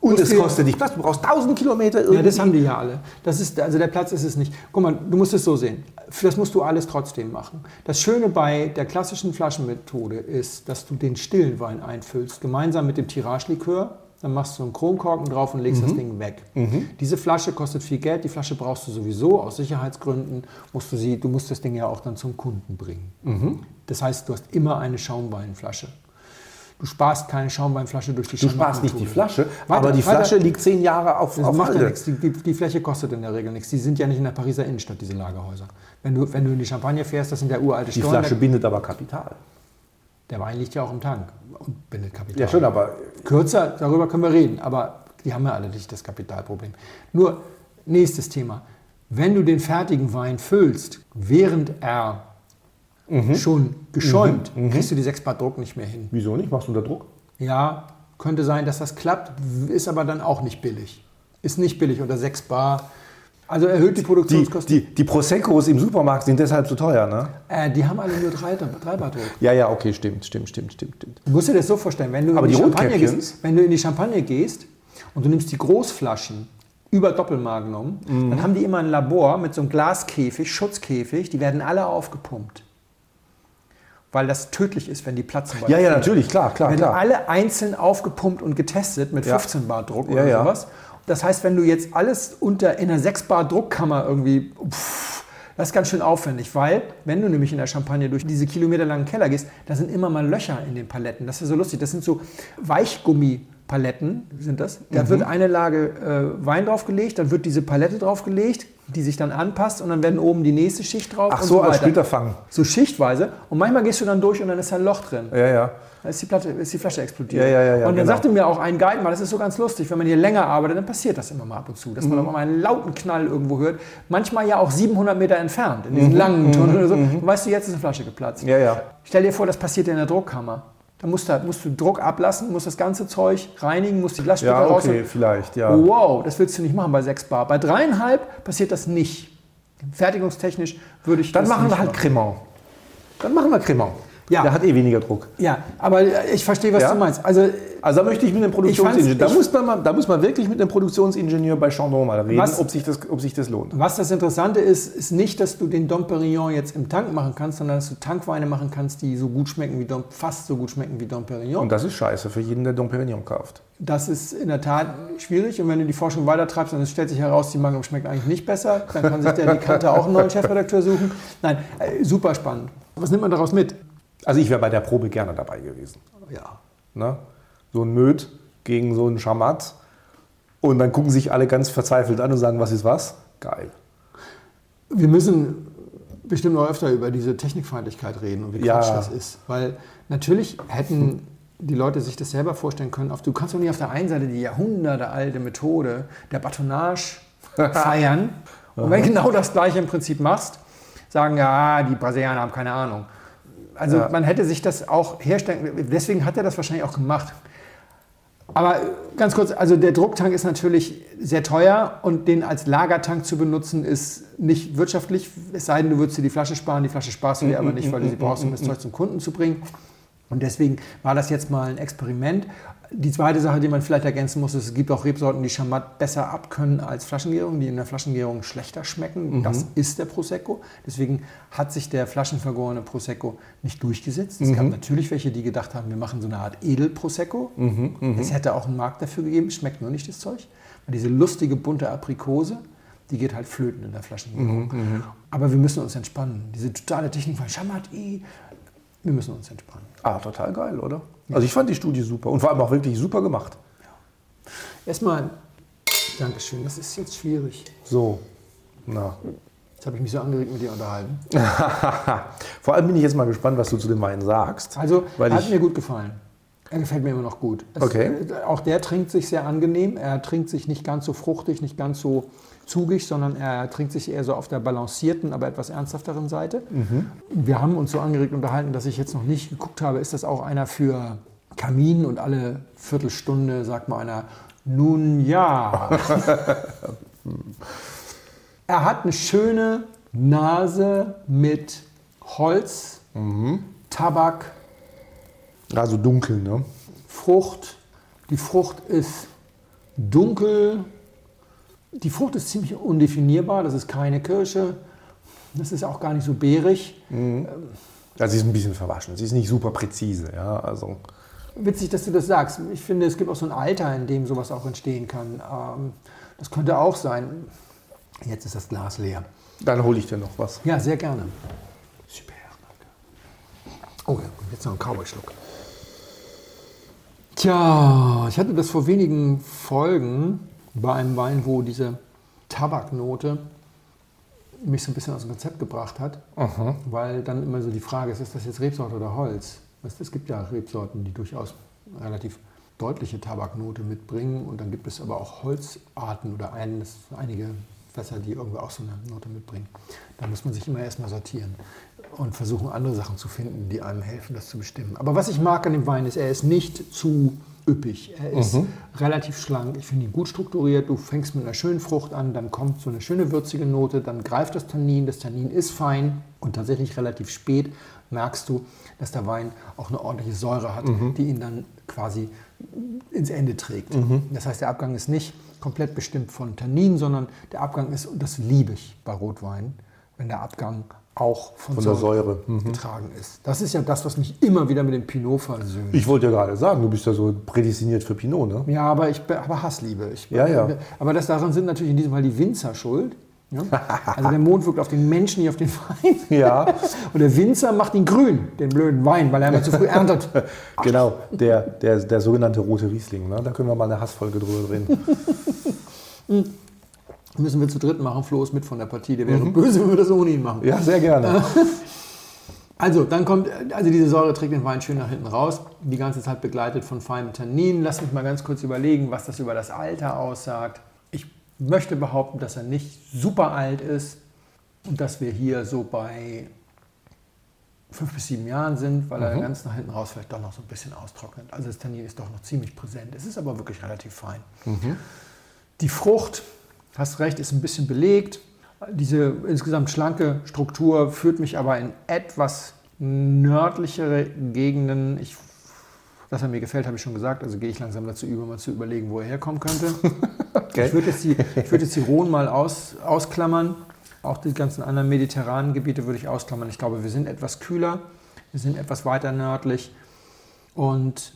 Und es kostet dich Platz, du brauchst 1000 Kilometer irgendwie. Ja, das haben die ja alle. Das ist, also der Platz ist es nicht. Guck mal, du musst es so sehen. Das musst du alles trotzdem machen. Das Schöne bei der klassischen Flaschenmethode ist, dass du den stillen Wein einfüllst, gemeinsam mit dem Tiragelikör. Dann machst du einen Chromkorken drauf und legst das Ding weg. Diese Flasche kostet viel Geld. Die Flasche brauchst du sowieso aus Sicherheitsgründen. Musst du, sie, du musst das Ding ja auch dann zum Kunden bringen. Das heißt, du hast immer eine Schaumweinflasche. Du sparst keine Schaumweinflasche durch die du sparst nicht die Flasche, Weiter, aber die weiter. Flasche liegt zehn Jahre auf, Das auf macht ja Halde. nichts. Die, die, die Fläche kostet in der Regel nichts. Die sind ja nicht in der Pariser Innenstadt, diese Lagerhäuser. Wenn du, wenn du in die Champagne fährst, das sind ja uralte Die. Flasche bindet aber Kapital. Der Wein liegt ja auch im Tank und bindet Kapital. Ja, schon, aber Kürzer, darüber können wir reden, aber die haben ja alle nicht das Kapitalproblem. Nur, nächstes Thema. Wenn du den fertigen Wein füllst, während er Mhm. schon geschäumt, kriegst du die 6 Bar Druck nicht mehr hin. wieso nicht? Machst du unter Druck? Ja, könnte sein, dass das klappt, ist aber dann auch nicht billig. Ist nicht billig unter 6 Bar. Also erhöht die Die, Produktionskosten. die, die Proseccos im Supermarkt sind deshalb so teuer, ne? Äh, die haben alle nur 3, Bar Druck. Ja, ja, okay, stimmt, stimmt, stimmt, stimmt, stimmt. Du musst dir das so vorstellen, wenn du, Aber in die die Champagne gehst, wenn du in die Champagne gehst und du nimmst die Großflaschen über Doppelmagnum, Mhm. dann haben die immer ein Labor mit so einem Glaskäfig, Schutzkäfig, die werden alle aufgepumpt. Weil das tödlich ist, wenn die platzen. Ja, ja, natürlich, klar, klar, werden klar. alle einzeln aufgepumpt und getestet mit Ja. 15 Bar Druck oder ja. sowas. Das heißt, wenn du jetzt alles unter in einer 6 Bar Druckkammer irgendwie, pff, das ist ganz schön aufwendig, weil wenn du nämlich in der Champagne durch diese kilometerlangen Keller gehst, da sind immer mal Löcher in den Paletten. Das ist so lustig. Das sind so Weichgummipaletten, sind das. Da Mhm. wird eine Lage äh, Wein draufgelegt, dann wird diese Palette draufgelegt, die sich dann anpasst und dann werden oben die nächste Schicht drauf. Ach und so, als weiter. Splitterfang. So schichtweise. Und manchmal gehst du dann durch und dann ist da ein Loch drin. Ja, ja. Da ist die, Platte, ist die Flasche explodiert. Ja, ja, ja, und dann genau. sagte mir auch ein Guide mal, das ist so ganz lustig, wenn man hier länger arbeitet, dann passiert das immer mal ab und zu, dass Mhm. man auf einmal einen lauten Knall irgendwo hört. Manchmal ja auch 700 Meter entfernt, in Mhm. diesen langen Tunnel oder so. Und weißt du, jetzt ist eine Flasche geplatzt. Ja, ja. Stell dir vor, das passiert in der Druckkammer. Da musst du, musst du Druck ablassen, musst das ganze Zeug reinigen, musst die Glasstücke Ja, raus. okay, vielleicht, ja. Wow, das willst du nicht machen bei 6 Bar. Bei dreieinhalb passiert das nicht. Fertigungstechnisch würde ich Dann das machen wir halt. Cremant. Dann machen wir Cremant. Ja. Der hat eh weniger Druck. Ja, aber ich verstehe, was Ja? du meinst. Also Also da möchte ich mit dem fand's- Produktionsingenieur, da, muss man mal, da muss man wirklich mit dem Produktionsingenieur bei Chandon mal reden, Was- ob sich, das, ob sich das lohnt. Was das Interessante ist, ist nicht, dass du den Dom Perignon jetzt im Tank machen kannst, sondern dass du Tankweine machen kannst, die so gut schmecken wie Dom, fast so gut schmecken wie Dom Perignon. Und das ist scheiße für jeden, der Dom Perignon kauft. das ist in der Tat schwierig. Und wenn du die Forschung weitertreibst und es stellt sich heraus, die Magnum schmeckt eigentlich nicht besser, dann kann sich der Dekanter auch einen neuen [laughs] Chefredakteur suchen. Nein, äh, super spannend. Was nimmt man daraus mit? Also ich wäre bei der Probe gerne dabei gewesen. Ja. Ne? So ein Möd gegen so einen Schamat. Und dann gucken sich alle ganz verzweifelt an und sagen, was ist was? Geil. Wir müssen bestimmt noch öfter über diese Technikfeindlichkeit reden und wie Ja. Quatsch das ist. Weil natürlich hätten die Leute sich das selber vorstellen können. Auf, du kannst doch nicht auf der einen Seite die jahrhundertealte Methode der Batonnage [laughs] feiern Und wenn du genau das gleiche im Prinzip machst, sagen ja, die Brasilianer haben keine Ahnung. Also Ja. man hätte sich das auch herstellen, deswegen hat er das wahrscheinlich auch gemacht. Aber ganz kurz, also der Drucktank ist natürlich sehr teuer und den als Lagertank zu benutzen ist nicht wirtschaftlich, es sei denn, du würdest dir die Flasche sparen. Die Flasche sparst du dir aber nicht, weil du sie brauchst, um das Zeug zum Kunden zu bringen. Und deswegen war das jetzt mal ein Experiment. Die zweite Sache, die man vielleicht ergänzen muss, ist, es gibt auch Rebsorten, die Chamat besser abkönnen als Flaschengärung, die in der Flaschengärung schlechter schmecken. Das ist der Prosecco. Deswegen hat sich der flaschenvergorene Prosecco nicht durchgesetzt. Es gab natürlich welche, die gedacht haben, wir machen so eine Art Edel-Prosecco. Es hätte auch einen Markt dafür gegeben, schmeckt nur nicht das Zeug. Weil diese lustige bunte Aprikose, die geht halt flöten in der Flaschengärung. Aber wir müssen uns entspannen. Diese totale Technik von Chamat, wir müssen uns entspannen. Ah, total geil, oder? Also ich fand die Studie super und vor allem auch wirklich super gemacht. Erstmal, Dankeschön, das ist jetzt schwierig. So, na. Jetzt habe ich mich so angeregt mit dir unterhalten. [laughs] Vor allem bin ich jetzt mal gespannt, was du zu dem Wein sagst. Also, weil hat ich, mir gut gefallen. Er gefällt mir immer noch gut. Es, Okay. äh, Auch der trinkt sich sehr angenehm. Er trinkt sich nicht ganz so fruchtig, nicht ganz so zugig, sondern er trinkt sich eher so auf der balancierten, aber etwas ernsthafteren Seite. Mhm. Wir haben uns so angeregt unterhalten, dass ich jetzt noch nicht geguckt habe, ist das auch einer für Kamin und alle Viertelstunde sagt mal einer, nun ja. [laughs] er hat eine schöne Nase mit Holz, Mhm. Tabak, also dunkel, ne? Frucht. Die Frucht ist dunkel. Die Frucht ist ziemlich undefinierbar. Das ist keine Kirsche. Das ist auch gar nicht so beerig. Also sie ist ein bisschen verwaschen. Sie ist nicht super präzise, ja. Also Witzig, dass du das sagst. Ich finde, es gibt auch so ein Alter, in dem sowas auch entstehen kann. Ähm, das könnte auch sein. Jetzt ist das Glas leer. dann hole ich dir noch was. Ja, sehr gerne. Super, danke. Oh ja, jetzt noch ein Cowboy-Schluck. Tja, ich hatte das vor wenigen Folgen bei einem Wein, wo diese Tabaknote mich so ein bisschen aus dem Konzept gebracht hat, weil dann immer so die Frage ist, ist das jetzt Rebsorte oder Holz? Es gibt ja Rebsorten, die durchaus relativ deutliche Tabaknote mitbringen und dann gibt es aber auch Holzarten oder eines, einige Fässer, die irgendwie auch so eine Note mitbringen. Da muss man sich immer erstmal sortieren und versuchen, andere Sachen zu finden, die einem helfen, das zu bestimmen. Aber was ich mag an dem Wein ist, er ist nicht zu üppig. Er ist relativ schlank. Ich finde ihn gut strukturiert. Du fängst mit einer schönen Frucht an, dann kommt so eine schöne würzige Note, dann greift das Tannin. Das Tannin ist fein und tatsächlich relativ spät merkst du, dass der Wein auch eine ordentliche Säure hat, die ihn dann quasi ins Ende trägt. Das heißt, der Abgang ist nicht komplett bestimmt von Tannin, sondern der Abgang ist, und das liebe ich bei Rotwein, wenn der Abgang auch von, Von der Säure. Mhm. getragen ist. Das ist ja das, was mich immer wieder mit dem Pinot versöhnt. Ich wollte ja gerade sagen, du bist ja so prädestiniert für Pinot, ne? Ja, aber ich aber Hassliebe. Ich, Ja, ja. Aber das daran sind natürlich in diesem Fall die Winzer schuld. Ja? Also der Mond wirkt auf den Menschen, nicht auf den Wein. [laughs] Ja. Und der Winzer macht ihn grün, den blöden Wein, weil er immer zu früh erntet. [laughs] Genau, der, der, der sogenannte rote Riesling. Ne? Da können wir mal eine Hassfolge drüber reden. [laughs] Müssen wir zu dritt machen. Flo ist mit von der Partie. Der wäre böse, wenn wir das ohne ihn machen. Ja, sehr gerne. [laughs] Also, dann kommt, also diese Säure trägt den Wein schön nach hinten raus, die ganze Zeit begleitet von feinem Tannin. Lass mich mal ganz kurz überlegen, was das über das Alter aussagt. Ich möchte behaupten, dass er nicht super alt ist und dass wir hier so bei fünf bis sieben Jahren sind, weil er ganz nach hinten raus vielleicht doch noch so ein bisschen austrocknet. Also das Tannin ist doch noch ziemlich präsent. Es ist aber wirklich relativ fein. Die Frucht, hast recht, ist ein bisschen belegt. Diese insgesamt schlanke Struktur führt mich aber in etwas nördlichere Gegenden. Ich, dass er mir gefällt, habe ich schon gesagt. Also gehe ich langsam dazu über, mal zu überlegen, wo er herkommen könnte. [laughs] Ich würde jetzt die, ich würde jetzt die Rhone mal aus, ausklammern. Auch die ganzen anderen mediterranen Gebiete würde ich ausklammern. Ich glaube, wir sind etwas kühler, wir sind etwas weiter nördlich. Und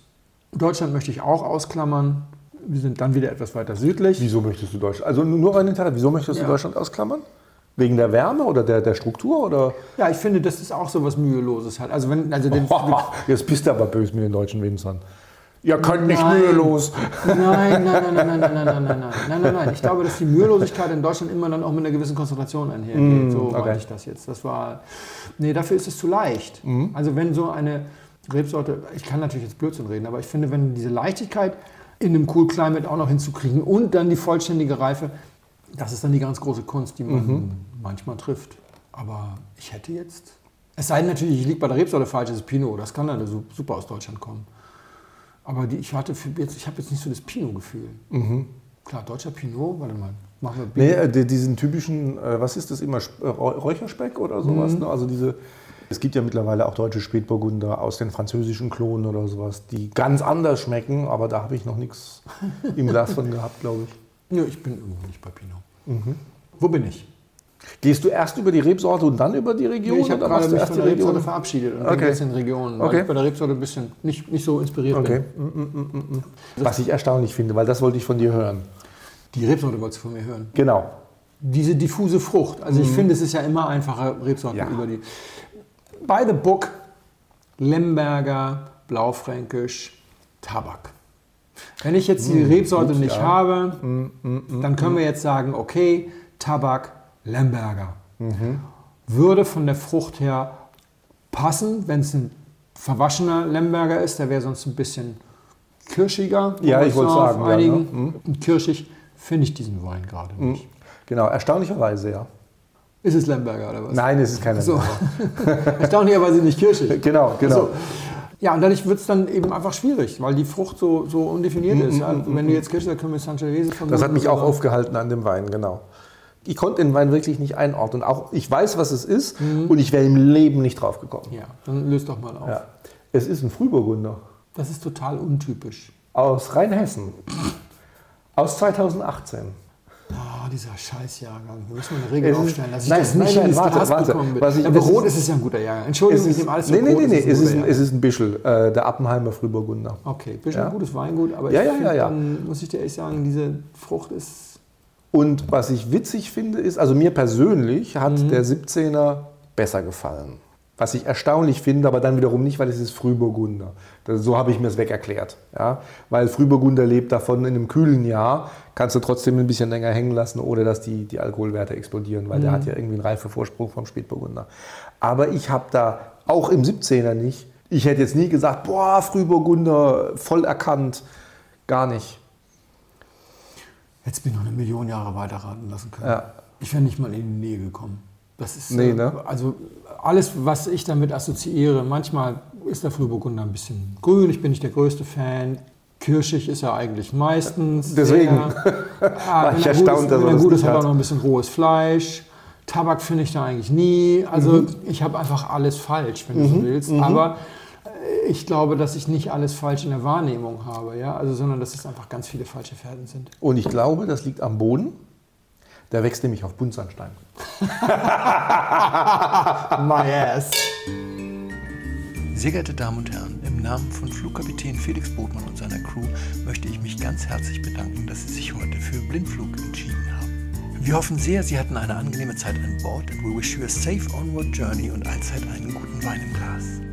Deutschland möchte ich auch ausklammern. Wir sind dann wieder etwas weiter südlich. Wieso möchtest du Deutschland? Also nur rein Interesse, wieso möchtest du Ja. Deutschland ausklammern? Wegen der Wärme oder der, der Struktur? Oder? Ja, ich finde, das ist auch so was Müheloses halt. Also wenn, also den, Jetzt bist du aber böse mit den deutschen Winzern. Ihr könnt nicht Nein. mühelos. Nein, nein, nein, nein, nein, nein, nein, nein, nein, nein, nein, nein. Ich glaube, dass die Mühelosigkeit in Deutschland immer dann auch mit einer gewissen Konzentration einhergeht. so okay. meine ich das jetzt. Das war, nee, dafür ist es zu leicht. Also wenn so eine Rebsorte, ich kann natürlich jetzt Blödsinn reden, aber ich finde, wenn diese Leichtigkeit in einem Cool Climate auch noch hinzukriegen und dann die vollständige Reife, Das ist dann die ganz große Kunst, die man Mhm. manchmal trifft. Aber ich hätte jetzt. Es sei denn natürlich, ich liege bei der Rebsorte falsch, das ist Pinot. Das kann dann su- super aus Deutschland kommen. Aber die, ich hatte jetzt, ich habe jetzt nicht so das Pinot-Gefühl. Klar, deutscher Pinot, warte mal, machen wir Mhm. Nee, Pinot. äh, die- diesen typischen, äh, was ist das immer, Sp- Räu- Räucherspeck oder Mhm. sowas? Ne? Also diese, es gibt ja mittlerweile auch deutsche Spätburgunder aus den französischen Klonen oder sowas, die ganz anders schmecken, aber da habe ich noch nichts [laughs] im Glas von gehabt, glaube ich. Nö, ich bin irgendwo nicht bei Pinot. Mhm. Wo bin ich? Gehst du erst über die Rebsorte und dann über die Region? ich habe oder gerade mich von die der Rebsorte Region? verabschiedet und Okay. bin jetzt in Regionen, weil Okay. ich bei der Rebsorte ein bisschen nicht, nicht so inspiriert Okay. bin. Mm, mm, mm, mm. Was ich erstaunlich finde, weil das wollte ich von dir hören. Die Rebsorte wolltest du von mir hören. Genau. Diese diffuse Frucht. Also ich finde, es ist ja immer einfacher, Rebsorten Ja. über die. By the book, Lemberger, Blaufränkisch, Tabak. Wenn ich jetzt die Rebsorte gut, nicht ja. habe, dann können wir jetzt sagen, okay, Tabak, Lemberger. Würde von der Frucht her passen, wenn es ein verwaschener Lemberger ist, der wäre sonst ein bisschen kirschiger. Ja, ich wollte sagen, ja, Einigen. ne? Mhm. Kirschig finde ich diesen Wein gerade nicht. Genau, erstaunlicherweise, ja. Ist es Lemberger oder was? Nein, es ist keine So. [laughs] Erstaunlicherweise nicht kirschig. Genau, genau. So. Ja, und dadurch wird es dann eben einfach schwierig, weil die Frucht so, so undefiniert ist. Ja. Wenn du jetzt Kirsch sagst, können wir Sangiovese von Das hat mich auch aufgehalten an dem Wein, genau. Ich konnte den Wein wirklich nicht einordnen. Auch ich weiß, was es ist und ich wäre im Leben nicht drauf gekommen. Ja, dann löst doch mal auf. Ja. Es ist ein Frühburgunder Das ist total untypisch. aus Rheinhessen. Aus 2018. Ah, dieser Scheißjahrgang. Wir müssen mal eine Regel Es ist- aufstellen, dass ich nein, das nicht nein, nein, warte, Glas warte. bekommen bin. Was ich- ja, Rot ist- ist es ja ein guter Jahrgang. Entschuldigung, ich nehme alles nee, nee, nee, nee. ist Es ist, ein, es ist ein Bischel, äh, der Appenheimer Frühburgunder. Okay, bisschen Ja. gutes Weingut, aber Ja, ich ja, find ja, ja. dann muss ich dir ehrlich sagen, diese Frucht ist Und was ich witzig finde, ist, also mir persönlich hat Mhm. der 17er besser gefallen. Was ich erstaunlich finde, aber dann wiederum nicht, weil es ist Frühburgunder. Das, so habe ich mir es weg erklärt. Ja? Weil Frühburgunder lebt davon, in einem kühlen Jahr kannst du trotzdem ein bisschen länger hängen lassen, ohne dass die, die Alkoholwerte explodieren, weil Mhm. der hat ja irgendwie einen Reifevorsprung vom Spätburgunder. Aber ich habe da, auch im 17er nicht, ich hätte jetzt nie gesagt, boah, Frühburgunder, voll erkannt. Gar nicht. Hättest mir noch eine Million Jahre weiter raten lassen können. Ja. Ich wäre nicht mal in die Nähe gekommen. Das ist, Nee, äh, ne? Also alles, was ich damit assoziiere, manchmal ist der Frühburgunder ein bisschen grün, ich bin nicht der größte Fan. Kirschig ist er eigentlich meistens. Deswegen Sehr, [laughs] ah, war ich er erstaunt, dass er das gut ist, hat er hat. noch ein bisschen rohes Fleisch. Tabak finde ich da eigentlich nie. Also Mhm. ich habe einfach alles falsch, wenn du so willst. Aber äh, ich glaube, dass ich nicht alles falsch in der Wahrnehmung habe, ja? also, sondern dass es einfach ganz viele falsche Fährten sind. Und ich glaube, das liegt am Boden. Der wächst nämlich auf Buntsandstein. [laughs] My ass. Sehr geehrte Damen und Herren, im Namen von Flugkapitän Felix Botmann und seiner Crew möchte ich mich ganz herzlich bedanken, dass Sie sich heute für Blindflug entschieden haben. Wir hoffen sehr, Sie hatten eine angenehme Zeit an Bord and we wish you a safe onward journey und allzeit einen guten Wein im Glas.